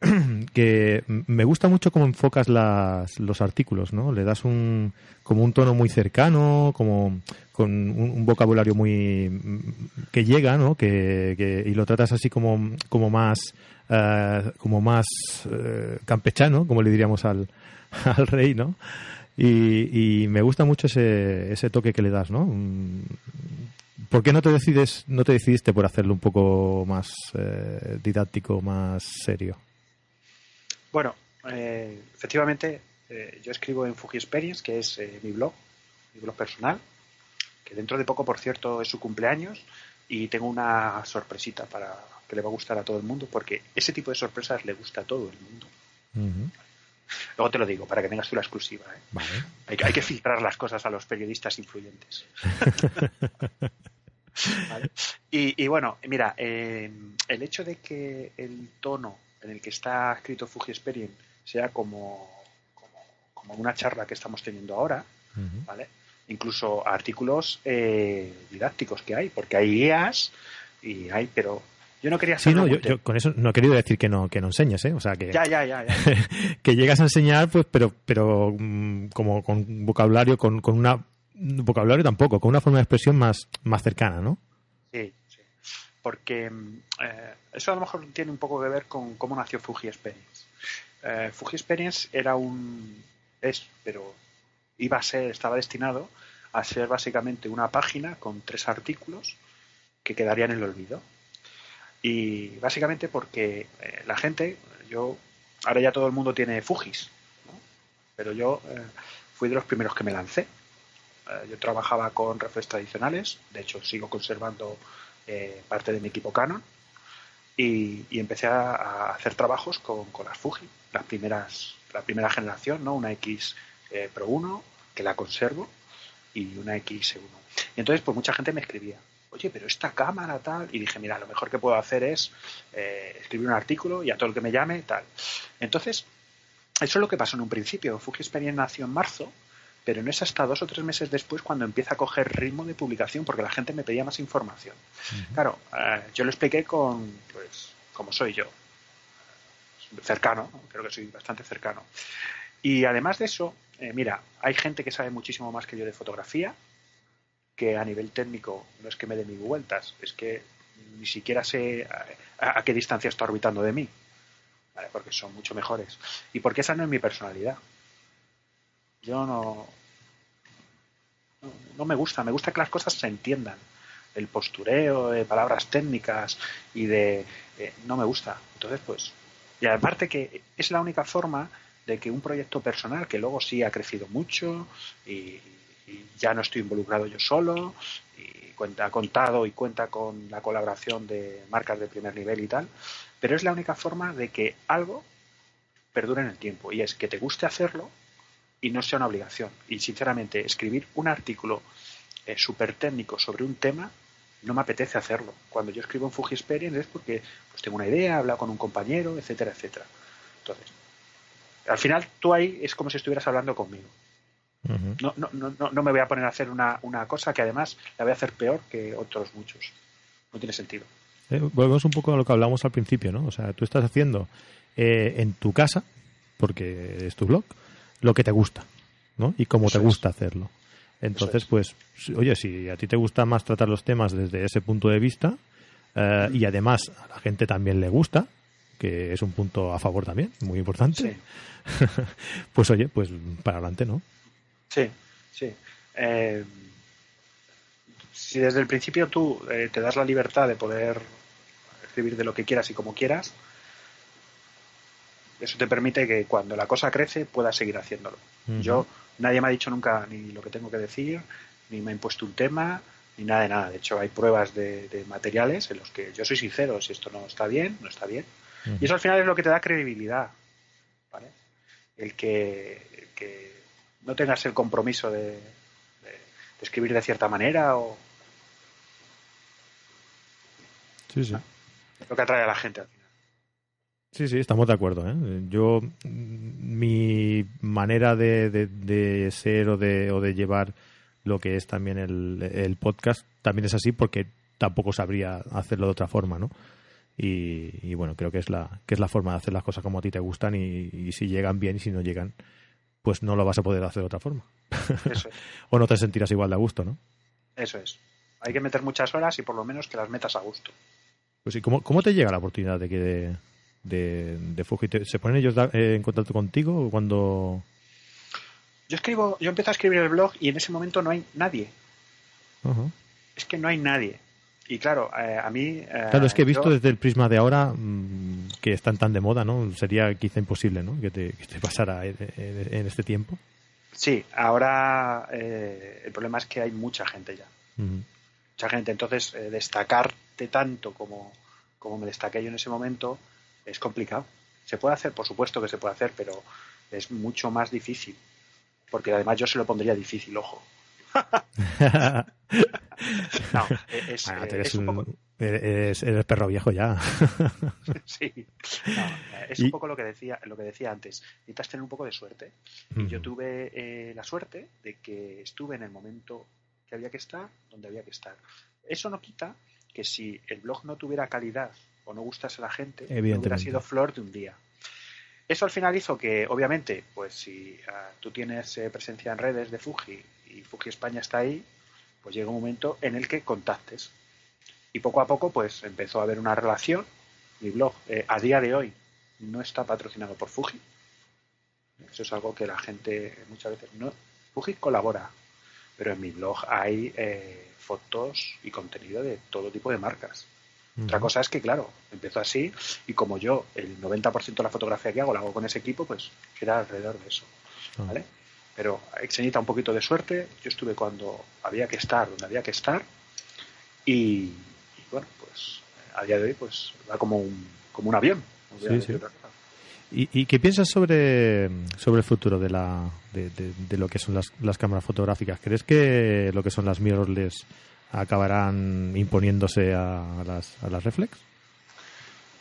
que me gusta mucho cómo enfocas las, los artículos, ¿no? Le das un como un tono muy cercano, como con un, vocabulario muy que llega, ¿no? Que, y lo tratas así como como más uh, como más uh, campechano, como le diríamos al, al rey, ¿no? Y, y, me gusta mucho ese, ese toque que le das, ¿no? Mm, ¿Por qué no te decides, no te decidiste por hacerlo un poco más eh, didáctico, más serio? Bueno, eh, efectivamente, eh, yo escribo en Fuji Experience, que es eh, mi blog, mi blog personal, que dentro de poco, por cierto, es su cumpleaños y tengo una sorpresita para que le va a gustar a todo el mundo, porque ese tipo de sorpresas le gusta a todo el mundo. Luego te lo digo, para que tengas tú la exclusiva. Hay, hay, que filtrar las cosas a los periodistas influyentes. y, bueno, mira, el hecho de que el tono en el que está escrito Fuji Experience sea como, como, una charla que estamos teniendo ahora, ¿vale? Incluso artículos eh, didácticos que hay, porque hay guías y hay, pero yo no quería Sí, no, yo, con eso no he querido decir que no que no enseñes, ¿eh? O sea que ya, ya, ya, que llegas a enseñar, pues, pero pero mm, como con vocabulario, con, con una vocabulario tampoco, con una forma de expresión más más cercana, ¿no? Sí, porque mm, eh, eso a lo mejor tiene un poco que ver con cómo nació Fuji Experience. Eh, Fuji Experience era un es, pero iba a ser, estaba destinado a ser básicamente una página con tres artículos que quedarían en el olvido. Y básicamente porque eh, la gente, yo, ahora ya todo el mundo tiene Fujis, pero yo fui de los primeros que me lancé. yo trabajaba con reflejos tradicionales, de hecho sigo conservando eh, parte de mi equipo Canon y, empecé a, hacer trabajos con, las Fuji, las primeras, la primera generación, ¿no? Una X eh, Pro 1 que la conservo y una X1. Y entonces pues mucha gente me escribía, oye, pero esta cámara tal, y dije, mira, lo mejor que puedo hacer es eh, escribir un artículo y a todo el que me llame tal. Entonces, eso es lo que pasó en un principio. Fuji Experience nació en marzo pero no es hasta dos o tres meses después cuando empieza a coger ritmo de publicación porque la gente me pedía más información. Claro, eh, yo lo expliqué con, pues, como soy yo, cercano, creo que soy bastante cercano. Y además de eso, eh, mira, hay gente que sabe muchísimo más que yo de fotografía, que a nivel técnico no es que me dé mil vueltas, es que ni siquiera sé a, qué distancia está orbitando de mí, porque son mucho mejores. Y porque esa no es mi personalidad. Yo no, no, me gusta, me gusta que las cosas se entiendan. El postureo de palabras técnicas y de... Eh, no me gusta. Entonces, pues... Y aparte que es la única forma de que un proyecto personal, que luego sí ha crecido mucho y, ya no estoy involucrado yo solo, y cuenta, ha contado y cuenta con la colaboración de marcas de primer nivel y tal, pero es la única forma de que algo perdure en el tiempo y es que te guste hacerlo y no sea una obligación. Y sinceramente, escribir un artículo eh, súper técnico sobre un tema no me apetece hacerlo. Cuando yo escribo en Fuji Experience es porque pues, tengo una idea, he hablado con un compañero, etcétera, etcétera. Entonces, al final tú ahí es como si estuvieras hablando conmigo. No, no, no, no me voy a poner a hacer una, una cosa que además la voy a hacer peor que otros muchos. No tiene sentido. Eh, volvemos un poco a lo que hablamos al principio, ¿no? O sea, tú estás haciendo eh, en tu casa, porque es tu blog, lo que te gusta, ¿no? Y cómo te gusta hacerlo. Entonces, pues, oye, si a ti te gusta más tratar los temas desde ese punto de vista, eh, y además a la gente también le gusta, que es un punto a favor también, muy importante, pues oye, pues para adelante, ¿no? Sí, sí. Eh, si desde el principio tú eh, te das la libertad de poder escribir de lo que quieras y como quieras, eso te permite que cuando la cosa crece puedas seguir haciéndolo. Yo, nadie me ha dicho nunca ni lo que tengo que decir, ni me ha impuesto un tema, ni nada de nada. De hecho, hay pruebas de, materiales en los que yo soy sincero, si esto no está bien, no está bien. Y eso al final es lo que te da credibilidad. ¿vale? El que, no tengas el compromiso de, escribir de cierta manera o... Sí, sí. lo que atrae a la gente al final. Sí, sí, estamos de acuerdo. ¿eh? Yo, mi manera de, de, ser o de, o de llevar lo que es también el, el, podcast también es así porque tampoco sabría hacerlo de otra forma, ¿no? Y, y, bueno, creo que es la que es la forma de hacer las cosas como a ti te gustan y, y si llegan bien y si no llegan, pues no lo vas a poder hacer de otra forma. Eso es. o no te sentirás igual de a gusto, ¿no? Eso es. Hay que meter muchas horas y por lo menos que las metas a gusto. Pues sí, ¿cómo, cómo te llega la oportunidad de que de, de, de? ¿Se ponen ellos en contacto contigo cuando...? Yo escribo, yo empiezo a escribir el blog y en ese momento no hay nadie. Es que no hay nadie. Y claro, eh, a mí... Eh, claro, es que he visto desde el prisma de ahora mm, que están tan de moda, ¿no? Sería quizá imposible, ¿no? Que te, que te pasara en, este tiempo. Sí, ahora eh, el problema es que hay mucha gente ya. Mucha gente. Entonces, destacarte tanto como, como me destaqué yo en ese momento es complicado. Se puede hacer, por supuesto que se puede hacer, pero es mucho más difícil. Porque además yo se lo pondría difícil, ojo. no, es, eres, un poco... eres, perro viejo ya. sí, es un poco lo que decía, lo que decía antes. Necesitas tener un poco de suerte. Y yo tuve eh, la suerte de que estuve en el momento que había que estar, donde había que estar. Eso no quita que si el blog no tuviera calidad o no gustase a la gente, no hubiera sido flor de un día. Eso al final hizo que, obviamente, pues si ah, tú tienes eh, presencia en redes de Fuji y Fuji España está ahí, pues llega un momento en el que contactes. Y poco a poco, pues empezó a haber una relación. Mi blog, eh, a día de hoy, no está patrocinado por Fuji. Eso es algo que la gente muchas veces no. Fuji colabora, pero en mi blog hay eh, fotos y contenido de todo tipo de marcas. Otra cosa es que, claro, empezó así y como yo el 90% de la fotografía que hago la hago con ese equipo, pues queda alrededor de eso. Ah. ¿vale? Pero se necesita un poquito de suerte. Yo estuve cuando había que estar, donde había que estar. Y, bueno, pues a día de hoy pues va como un, como un avión. ¿Y, qué piensas sobre, sobre el futuro de, la, de, de, lo que son las, las, cámaras fotográficas? ¿Crees que lo que son las mirrorless acabarán imponiéndose a, las, a las reflex?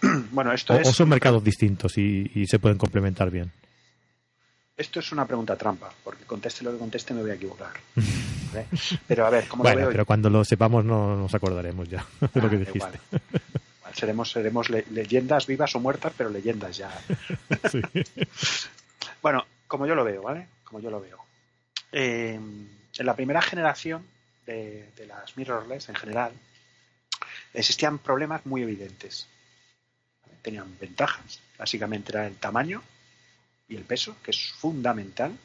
Bueno, esto o, es... ¿O son mercados distintos y, y se pueden complementar bien? Esto es una pregunta trampa, porque conteste lo que conteste me voy a equivocar. Pero a ver, ¿cómo bueno, lo veo? Pero cuando lo sepamos no nos acordaremos ya de lo que ah, dijiste. seremos seremos leyendas vivas o muertas, pero leyendas ya. bueno, como yo lo veo, ¿vale? Como yo lo veo. Eh, en la primera generación de, de las mirrorless en general, existían problemas muy evidentes. Tenían ventajas. Básicamente era el tamaño y el peso, que es fundamental,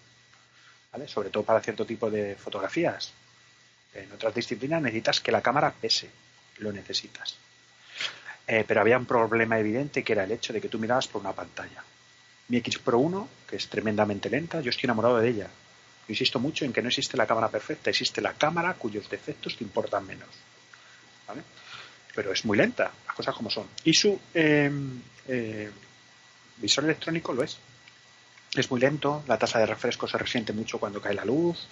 ¿vale? sobre todo para cierto tipo de fotografías. En otras disciplinas necesitas que la cámara pese, lo necesitas. Eh, pero había un problema evidente que era el hecho de que tú mirabas por una pantalla. Mi X Pro 1, que es tremendamente lenta, yo estoy enamorado de ella. Insisto mucho en que no existe la cámara perfecta, existe la cámara cuyos defectos te importan menos. Pero es muy lenta, las cosas como son. Y su eh, eh, visor electrónico lo es es muy lento, la tasa de refresco se resiente mucho cuando cae la luz,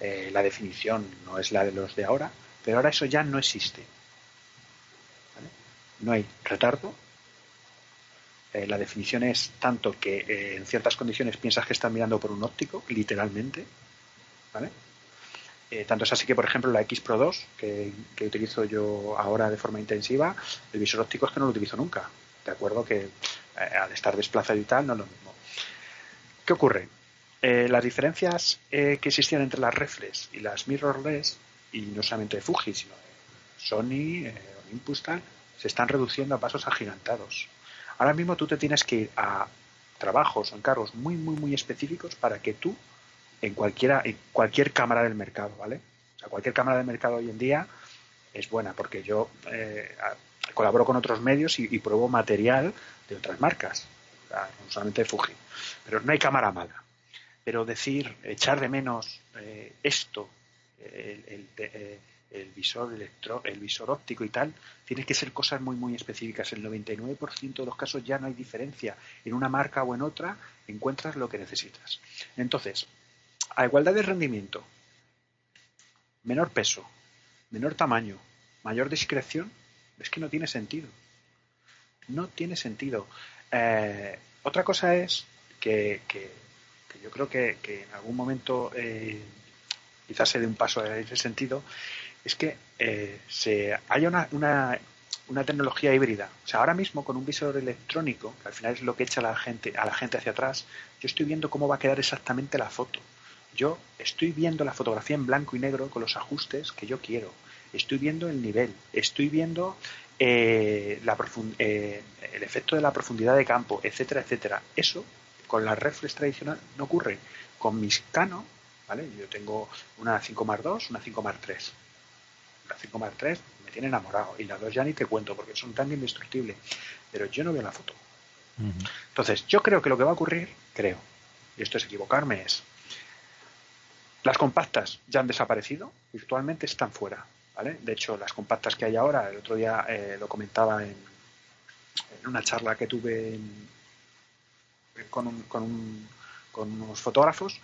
eh, la definición no es la de los de ahora, pero ahora eso ya no existe. No hay retardo, eh, la definición es tanto que eh, en ciertas condiciones piensas que estás mirando por un óptico, literalmente. ¿Vale? Tanto es así que, por ejemplo, la X Pro 2, que, utilizo yo ahora de forma intensiva, el visor óptico es que no lo utilizo nunca. De acuerdo que al estar desplazado y tal, no lo. ¿Qué ocurre? las diferencias que existían entre las reflex y las mirrorless, y no solamente de Fuji, sino de Sony, Olympus, tal, se están reduciendo a pasos agigantados. Ahora mismo tú te tienes que ir a trabajos o encargos muy, muy, muy específicos para que tú, en, cualquiera, en cualquier cámara del mercado, ¿vale? O sea, cualquier cámara del mercado hoy en día es buena porque yo eh, colaboro con otros medios y, pruebo material de otras marcas, no solamente Fuji. Pero no hay cámara mala. Pero decir, echar de menos eh, esto, el, eh, el visor electro, el visor óptico y tal, tiene que ser cosas muy muy específicas. El 99% de los casos ya no hay diferencia. En una marca o en otra encuentras lo que necesitas. Entonces, a igualdad de rendimiento, menor peso, menor tamaño, mayor discreción, es que no tiene sentido. No tiene sentido. Eh, otra cosa es que, yo creo que, en algún momento eh, quizás se dé un paso en ese sentido, es que eh, se haya una, una, una, tecnología híbrida. O sea, ahora mismo con un visor electrónico, que al final es lo que echa la gente, a la gente hacia atrás, yo estoy viendo cómo va a quedar exactamente la foto. Yo estoy viendo la fotografía en blanco y negro con los ajustes que yo quiero. Estoy viendo el nivel, estoy viendo eh, la eh, el efecto de la profundidad de campo, etcétera, etcétera. Eso con la reflex tradicional no ocurre. Con mis Canon, ¿vale? Yo tengo una 5 más 2, una 5 más 3 la 5 más 3 me tiene enamorado y las dos ya ni te cuento porque son tan indestructibles. Pero yo no veo la foto. Entonces, yo creo que lo que va a ocurrir, creo, y esto es equivocarme, es las compactas ya han desaparecido, virtualmente están fuera. ¿Vale? De hecho, las compactas que hay ahora, el otro día eh, lo comentaba en, una charla que tuve con, con, unos fotógrafos,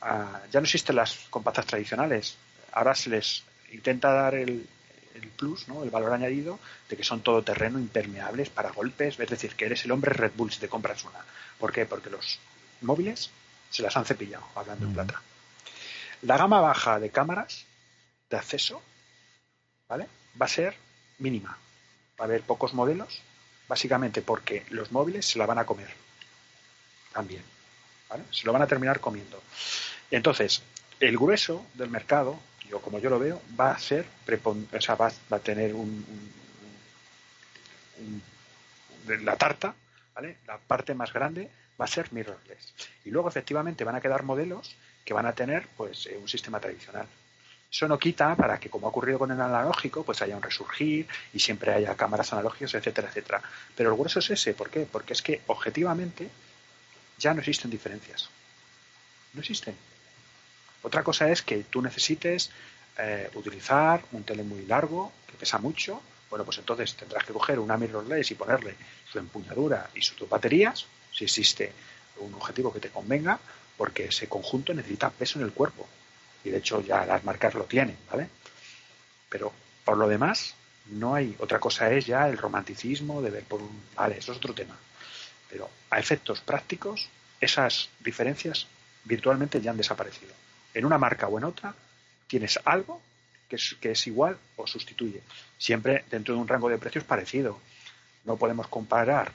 ah, ya no existen las compactas tradicionales. Ahora se les intenta dar el, el plus, ¿no? el valor añadido de que son todoterreno, impermeables para golpes, es decir, que eres el hombre Red Bull si te compras una. ¿Por qué? Porque los móviles se las han cepillado, hablando en plata. La gama baja de cámaras de acceso, ¿vale? Va a ser mínima. Va a haber pocos modelos, básicamente porque los móviles se la van a comer. También. ¿vale? Se lo van a terminar comiendo. Entonces, el grueso del mercado yo como yo lo veo, va a ser, o sea, va, a tener un, la tarta, ¿vale? La parte más grande va a ser mirrorless. Y luego efectivamente van a quedar modelos que van a tener pues eh, un sistema tradicional. Eso no quita para que, como ha ocurrido con el analógico, pues haya un resurgir y siempre haya cámaras analógicas, etcétera, etcétera. Pero el grueso es ese. ¿Por qué? Porque es que objetivamente ya no existen diferencias. No existen. Otra cosa es que tú necesites eh, utilizar un tele muy largo, que pesa mucho. Bueno, pues entonces tendrás que coger una mirrorless y ponerle su empuñadura y sus baterías, si existe un objetivo que te convenga, porque ese conjunto necesita peso en el cuerpo. Y de hecho ya las marcas lo tienen, ¿vale? Pero por lo demás, no hay. Otra cosa es ya el romanticismo de ver por un. Vale, eso es otro tema. Pero a efectos prácticos, esas diferencias virtualmente ya han desaparecido en una marca o en otra tienes algo que es, igual o sustituye. Siempre dentro de un rango de precios parecido. No podemos comparar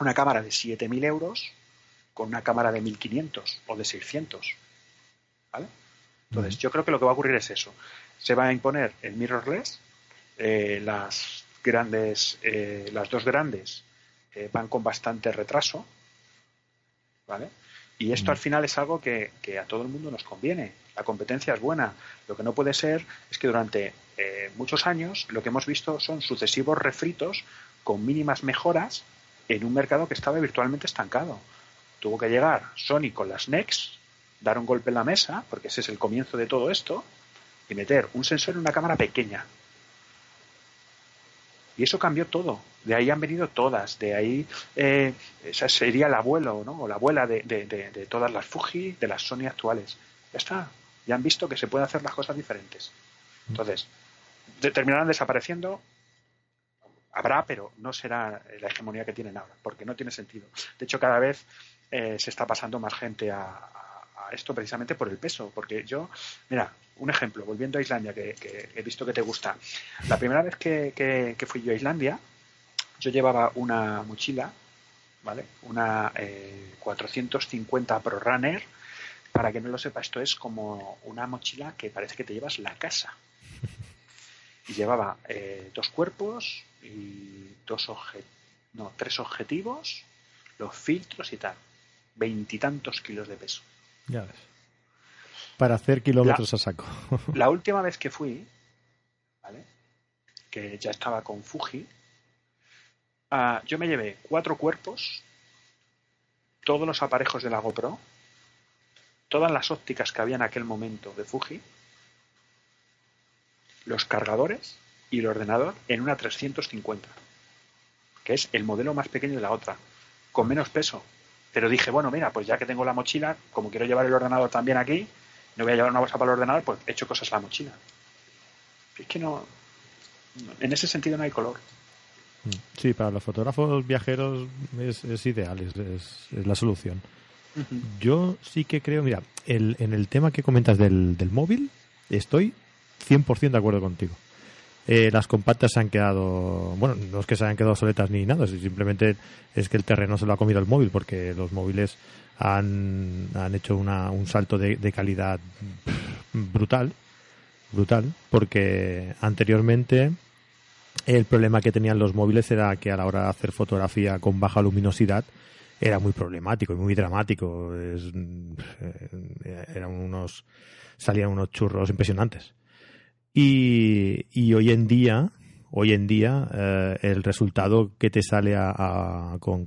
una cámara de 7.000 euros con una cámara de 1.500 o de 600. ¿Vale? Entonces, yo creo que lo que va a ocurrir es eso. Se va a imponer el mirrorless, eh, las grandes, eh, las dos grandes eh, van con bastante retraso, ¿vale? Y esto al final es algo que, a todo el mundo nos conviene. La competencia es buena. Lo que no puede ser es que durante eh, muchos años lo que hemos visto son sucesivos refritos con mínimas mejoras en un mercado que estaba virtualmente estancado. Tuvo que llegar Sony con las Nex, dar un golpe en la mesa, porque ese es el comienzo de todo esto, y meter un sensor en una cámara pequeña, y eso cambió todo. De ahí han venido todas. De ahí eh, esa sería el abuelo, ¿no? O la abuela de, todas las Fuji, de las Sony actuales. Ya está. Ya han visto que se pueden hacer las cosas diferentes. Entonces, terminarán desapareciendo. habrá, pero no será la hegemonía que tienen ahora, porque no tiene sentido. De hecho, cada vez eh, se está pasando más gente a, esto precisamente por el peso, porque yo, mira, un ejemplo, volviendo a Islandia, que, he visto que te gusta. La primera vez que, fui yo a Islandia, yo llevaba una mochila, ¿vale? Una 450 eh, Pro Runner. Para que no lo sepa, esto es como una mochila que parece que te llevas la casa. Y llevaba eh, dos cuerpos y dos no, tres objetivos, los filtros y tal. Veintitantos kilos de peso. Ya ves. Para hacer kilómetros a saco. la última vez que fui, ¿vale? Que ya estaba con Fuji, ah, yo me llevé cuatro cuerpos, todos los aparejos de la GoPro, todas las ópticas que había en aquel momento de Fuji, los cargadores y el ordenador en una 350, que es el modelo más pequeño de la otra, con menos peso. Pero dije, bueno, mira, pues ya que tengo la mochila, como quiero llevar el ordenador también aquí, no voy a llevar una bolsa para el ordenador, pues he hecho cosas a la mochila. Es que no. En ese sentido no hay color. Mm. Sí, para los fotógrafos viajeros es, ideal, es, la solución. Yo sí que creo, mira, el, en el tema que comentas del, del móvil, estoy 100% de acuerdo contigo. Eh, las compactas se han quedado, bueno, no es que se hayan quedado soletas ni nada, simplemente es que el terreno se lo ha comido el móvil, porque los móviles han, han hecho una, un salto de, calidad brutal, brutal, porque anteriormente el problema que tenían los móviles era que a la hora de hacer fotografía con baja luminosidad era muy problemático y muy dramático. Es, eh, eran unos, salían unos churros impresionantes. Y, hoy en día, hoy en día, eh, el resultado que te sale a, con,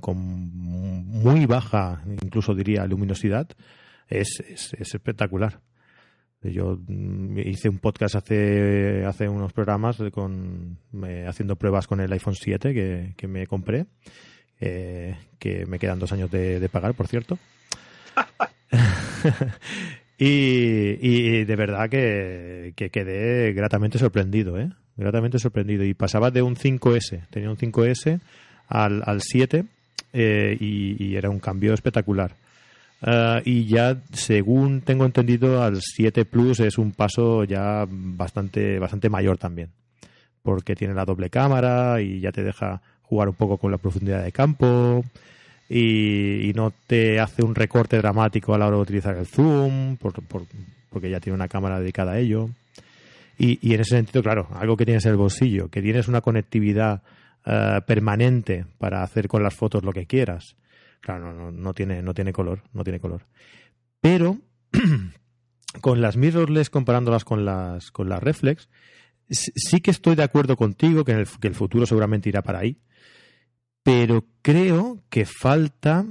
muy baja, incluso diría, luminosidad, es, es, espectacular. Yo mm, hice un podcast hace, hace unos programas con, haciendo pruebas con el iPhone 7 que, que me compré, eh, que me quedan dos años de, de pagar, por cierto. Y, de verdad que, quedé gratamente sorprendido, ¿eh? Gratamente sorprendido. Y pasaba de un 5S, tenía un 5S al, al 7 eh, y, era un cambio espectacular. Ah, y ya, según tengo entendido, al 7 Plus es un paso ya bastante, bastante mayor también. Porque tiene la doble cámara y ya te deja jugar un poco con la profundidad de campo y, no te hace un recorte dramático a la hora de utilizar el zoom, porque ya tiene una cámara dedicada a ello. Y, en ese sentido, claro, algo que tienes en el bolsillo, que tienes una conectividad eh, permanente para hacer con las fotos lo que quieras. Claro, no, no, tiene, no tiene color, no tiene color. Pero con las mirrorless comparándolas con las, con las reflex, sí que estoy de acuerdo contigo que, que el futuro seguramente irá para ahí pero creo que falta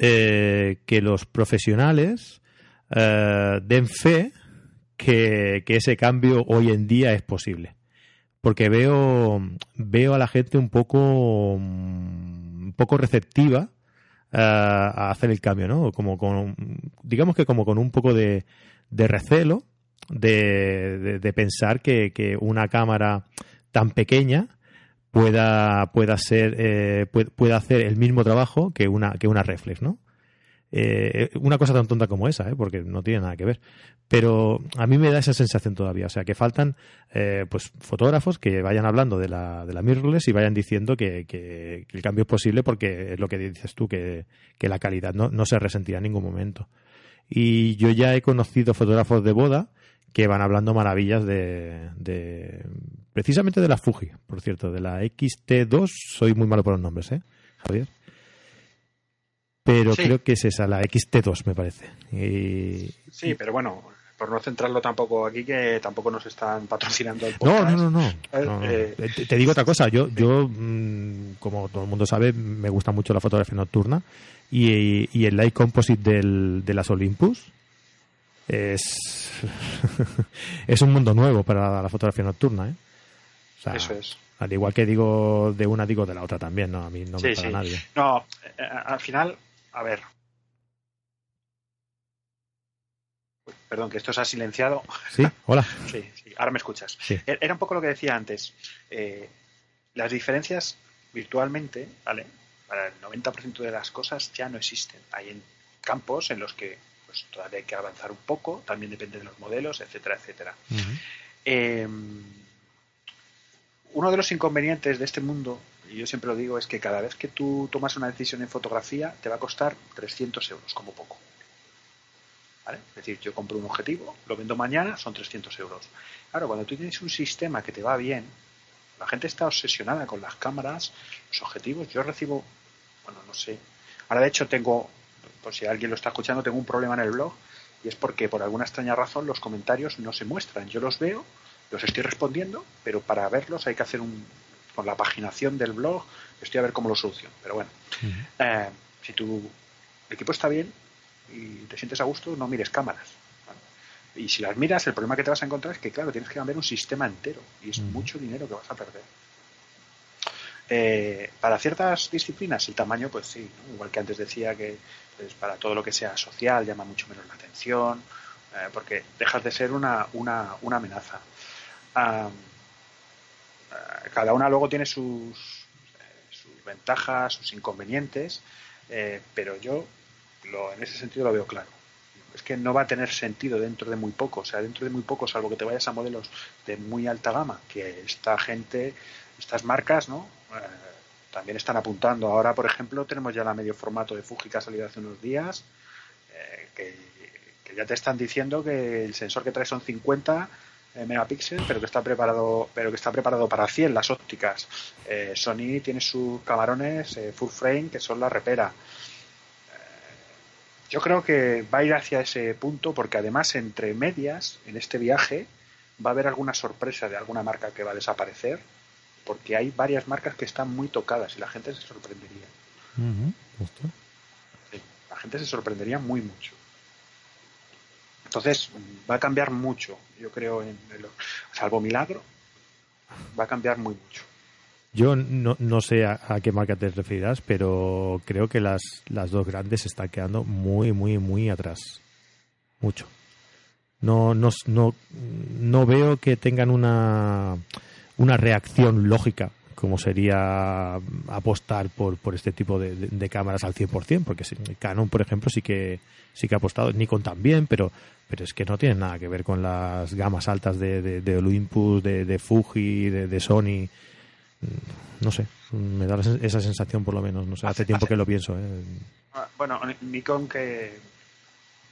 eh, que los profesionales eh, den fe que, ese cambio hoy en día es posible. Porque veo, veo a la gente un poco, un poco receptiva eh, a hacer el cambio, ¿no? Como con, digamos que como con un poco de, recelo de, de, pensar que, que, una cámara tan pequeña pueda, pueda ser, eh, pueda hacer el mismo trabajo que una, que una reflex, ¿no? Eh, una cosa tan tonta como esa, ¿eh? porque no tiene nada que ver. Pero a mí me da esa sensación todavía. O sea, que faltan eh, pues fotógrafos que vayan hablando de la, de la mirrorless y vayan diciendo que, que, el cambio es posible porque es lo que dices tú, que, que la calidad no, no se resentirá en ningún momento. Y yo ya he conocido fotógrafos de boda que van hablando maravillas de, de, precisamente de la Fuji, por cierto, de la XT2, soy muy malo por los nombres, ¿eh, Javier? Pero creo que es esa, la XT2, me parece. sí, pero bueno, por no centrarlo tampoco aquí, que tampoco nos están patrocinando el podcast. No, no, no. no. Eh, te, digo otra cosa, yo, yo mm, como todo el mundo sabe, me gusta mucho la fotografía nocturna y, y el light composite del, de las Olympus, es, es un mundo nuevo para la fotografía nocturna. ¿eh? Eso es. Al igual que digo de una, digo de la otra también, ¿no? A mí no me para nadie. No, eh, al final, a ver. Perdón, que esto se ha silenciado. Sí, hola. sí, sí, ahora me escuchas. E-, era un poco lo que decía antes. Eh, las diferencias virtualmente, ¿vale? Para el 90% de las cosas ya no existen. Hay en campos en los que pues, todavía hay que avanzar un poco, también depende de los modelos, etcétera, etcétera. Eh, uno de los inconvenientes de este mundo, y yo siempre lo digo, es que cada vez que tú tomas una decisión en fotografía te va a costar 300 euros, como poco. ¿Vale? Es decir, yo compro un objetivo, lo vendo mañana, son 300 euros. Claro, cuando tú tienes un sistema que te va bien, la gente está obsesionada con las cámaras, los objetivos. Yo recibo, bueno, no sé. Ahora, de hecho, tengo, por si alguien lo está escuchando, tengo un problema en el blog y es porque por alguna extraña razón los comentarios no se muestran. Yo los veo, los estoy respondiendo, pero para verlos hay que hacer un, con la paginación del blog, estoy a ver cómo lo soluciono. Pero bueno, eh, si tu equipo está bien y te sientes a gusto, no mires cámaras. Y si las miras, el problema que te vas a encontrar es que, claro, tienes que cambiar un sistema entero y es mucho dinero que vas a perder. Eh, para ciertas disciplinas el tamaño, pues sí, igual que antes decía que pues, para todo lo que sea social llama mucho menos la atención, eh, porque dejas de ser una, una, una amenaza. Eh, cada una luego tiene sus, sus ventajas, sus inconvenientes, pero yo lo, en ese sentido lo veo claro es que no va a tener sentido dentro de muy poco. O sea, dentro de muy poco, salvo que te vayas a modelos de muy alta gama, que esta gente, estas marcas, ¿no? Eh, también están apuntando. Ahora, por ejemplo, tenemos ya la medio formato de Fuji que ha salido hace unos días, eh, que, ya te están diciendo que el sensor que trae son 50 eh, megapíxeles, pero que está preparado, pero que está preparado para 100 las ópticas. Sony tiene sus camarones full frame que son la repera. Yo creo que va a ir hacia ese punto porque además entre medias en este viaje va a haber alguna sorpresa de alguna marca que va a desaparecer porque hay varias marcas que están muy tocadas y la gente se sorprendería. la gente se sorprendería muy mucho. Entonces va a cambiar mucho, yo creo, en salvo milagro, va a cambiar muy mucho. Yo no, no sé a, qué marca te referirás, pero creo que las, las dos grandes están quedando muy, muy, muy atrás. Mucho. No, no, no, no veo que tengan una, una reacción lógica como sería apostar por, por este tipo de, de, cámaras al 100%, porque Canon, por ejemplo, sí que sí que ha apostado, Nikon también, pero pero es que no tiene nada que ver con las gamas altas de, de, de Olympus, de, Fuji, de, de Sony Mm, no sé, me da esa sensación por lo menos, no sé, hace, tiempo que lo pienso. ¿eh? Ah, bueno, Nikon que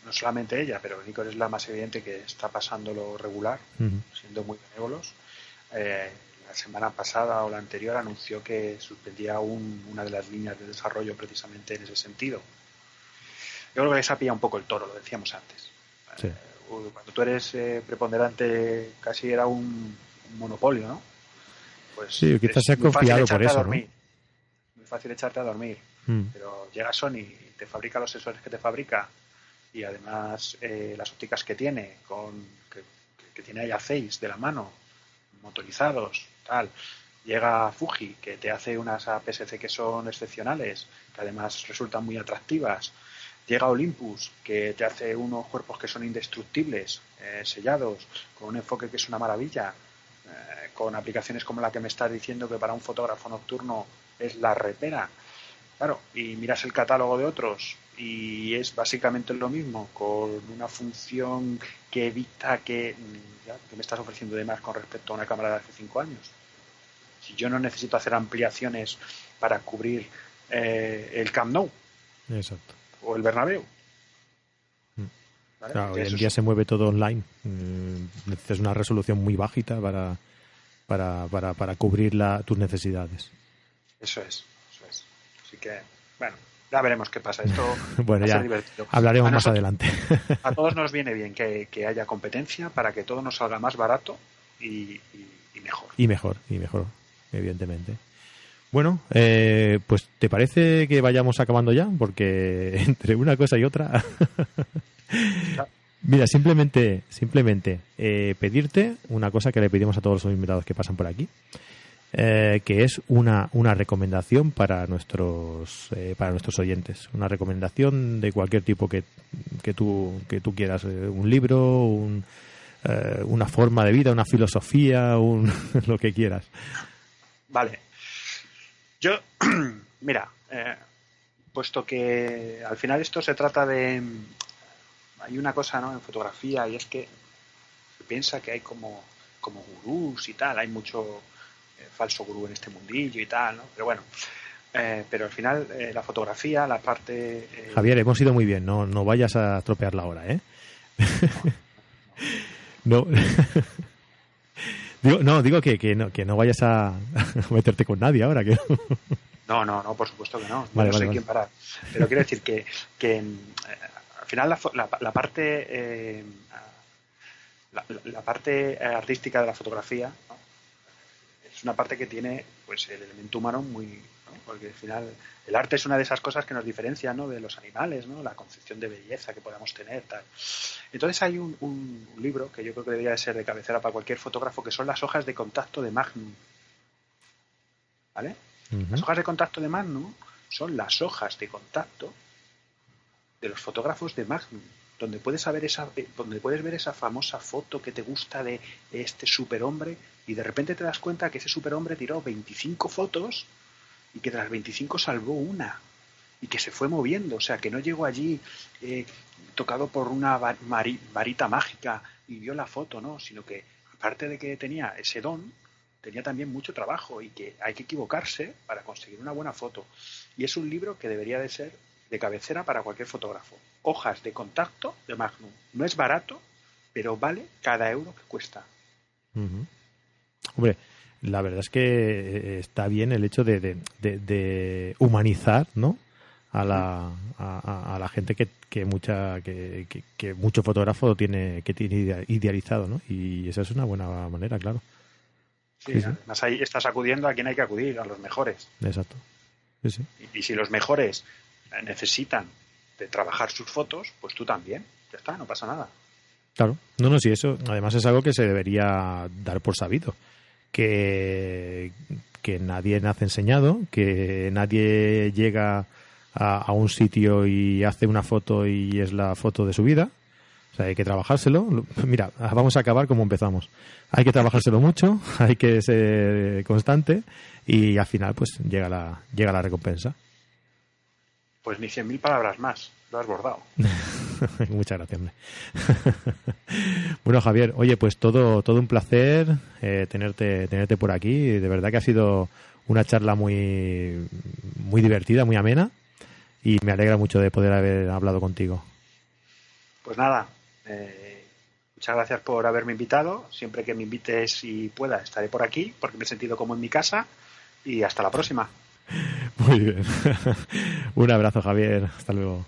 no solamente ella, pero Nikon es la más evidente que está pasando lo regular, siendo muy benévolos. Eh, la semana pasada o la anterior anunció que suspendía una de las líneas de desarrollo precisamente en ese sentido. Yo creo que les ha pillado un poco el toro, lo decíamos antes. Eh, cuando tú eres preponderante, casi era un monopolio, ¿no? pues sí, quizás se ha confiado por eso. Muy fácil echarte a dormir. Hmm. Pero llega Sony y te fabrica los sensores que te fabrica y además eh, las ópticas que tiene, con que, tiene ahí a 6 de la mano, motorizados, Llega Fuji, que te hace unas APS-C que son excepcionales, que además resultan muy atractivas. Llega Olympus, que te hace unos cuerpos que son indestructibles, eh, sellados, con un enfoque que es una maravilla con aplicaciones como la que me estás diciendo que para un fotógrafo nocturno es la repera. Claro, y miras el catálogo de otros y es básicamente lo mismo, con una función que evita que, que me estás ofreciendo de más con respecto a una cámara de hace cinco años. Si yo no necesito hacer ampliaciones para cubrir eh, el Camp Nou o el Bernabéu. Mm. hoy en día se mueve todo online. Mm, necesitas una resolución muy bajita para, para, para, para cubrir la, tus necesidades. Eso es, eso es. Así que, bueno, ya veremos qué pasa. Esto bueno, ya hablaremos más adelante. a todos nos viene bien que, haya competencia para que todo nos salga más barato y, mejor. Y mejor, y mejor, evidentemente. Bueno, eh, pues ¿te parece que vayamos acabando ya? Porque entre una cosa y otra... Mira, simplemente, simplemente eh, pedirte una cosa que le pedimos a todos los invitados que pasan por aquí, eh, que es una, una recomendación para nuestros eh, para nuestros oyentes, una recomendación de cualquier tipo que, que tú que tú quieras, un libro, un, una forma de vida, una filosofía, un, lo que quieras. Vale. Yo, mira, eh, puesto que al final esto se trata de... Hay una cosa ¿no? en fotografía y es que se piensa que hay como, como gurús y tal, hay mucho eh, falso gurú en este mundillo y tal, ¿no? Pero bueno, eh, pero al final eh, la fotografía, la parte... eh, Javier, hemos ido muy bien, no, no vayas a tropear la hora, ¿eh? no. digo, no, digo que, que, no, que no vayas a meterte con nadie ahora. Que... No, no, no, por supuesto que no. Yo Vale, no vale, vale. quien parar. Pero quiero decir que, que eh, al final la, la- la parte eh, la, la parte eh, artística de la fotografía ¿no? Es una parte que tiene pues el elemento humano muy ¿no? porque al final el arte es una de esas cosas que nos diferencia ¿no? de los animales no la concepción de belleza que podamos tener tal entonces hay un, un libro que yo creo que debería de ser de cabecera para cualquier fotógrafo que son las hojas de contacto de Magnum ¿vale? Las hojas de contacto de Magnum son las hojas de contacto de los fotógrafos de Magnum, donde puedes, saber esa, eh, donde puedes ver esa famosa foto que te gusta de este superhombre y de repente te das cuenta que ese superhombre tiró 25 fotos y que de las 25 salvó una y que se fue moviendo, o sea, que no llegó allí eh, tocado por una varita mágica y vio la foto, ¿no? Sino que aparte de que tenía ese don, tenía también mucho trabajo y que hay que equivocarse para conseguir una buena foto. Y es un libro que debería de ser de cabecera para cualquier fotógrafo. Hojas de contacto de Magnum. No es barato, pero vale cada euro que cuesta. Hombre, la verdad es que eh, está bien el hecho de, de- de- de humanizar, ¿no? A la, a, a- la gente que, que mucha que, que- que mucho fotógrafo tiene que tiene idea- idealizado, ¿no? Y esa es una buena manera, claro. Sí, Sí, sí. Además ahí estás acudiendo a quien hay que acudir, a los mejores. Exacto. Sí, sí. Y, y si los mejores necesitan de trabajar sus fotos, pues tú también. Ya está, no pasa nada. Claro. No, no, sí, eso además es algo que se debería dar por sabido. Que, que nadie nace enseñado, que nadie llega a, a un sitio y hace una foto y es la foto de su vida. O sea, hay que trabajárselo. Mira, vamos a acabar como empezamos. Hay que trabajárselo mucho, hay que ser constante y al final pues llega la, llega la recompensa. Pues ni 100.000 palabras más. Lo has bordado. Muchas gracias. bueno, Javier, oye, pues todo, todo un placer eh, tenerte, tenerte por aquí. De verdad que ha sido una charla muy, muy divertida, muy amena y me alegra mucho de poder haber hablado contigo. Pues nada, eh, muchas gracias por haberme invitado. Siempre que me invites y pueda, estaré por aquí porque me he sentido como en mi casa. Y hasta la próxima. Muy bien. un abrazo, Javier. Hasta luego.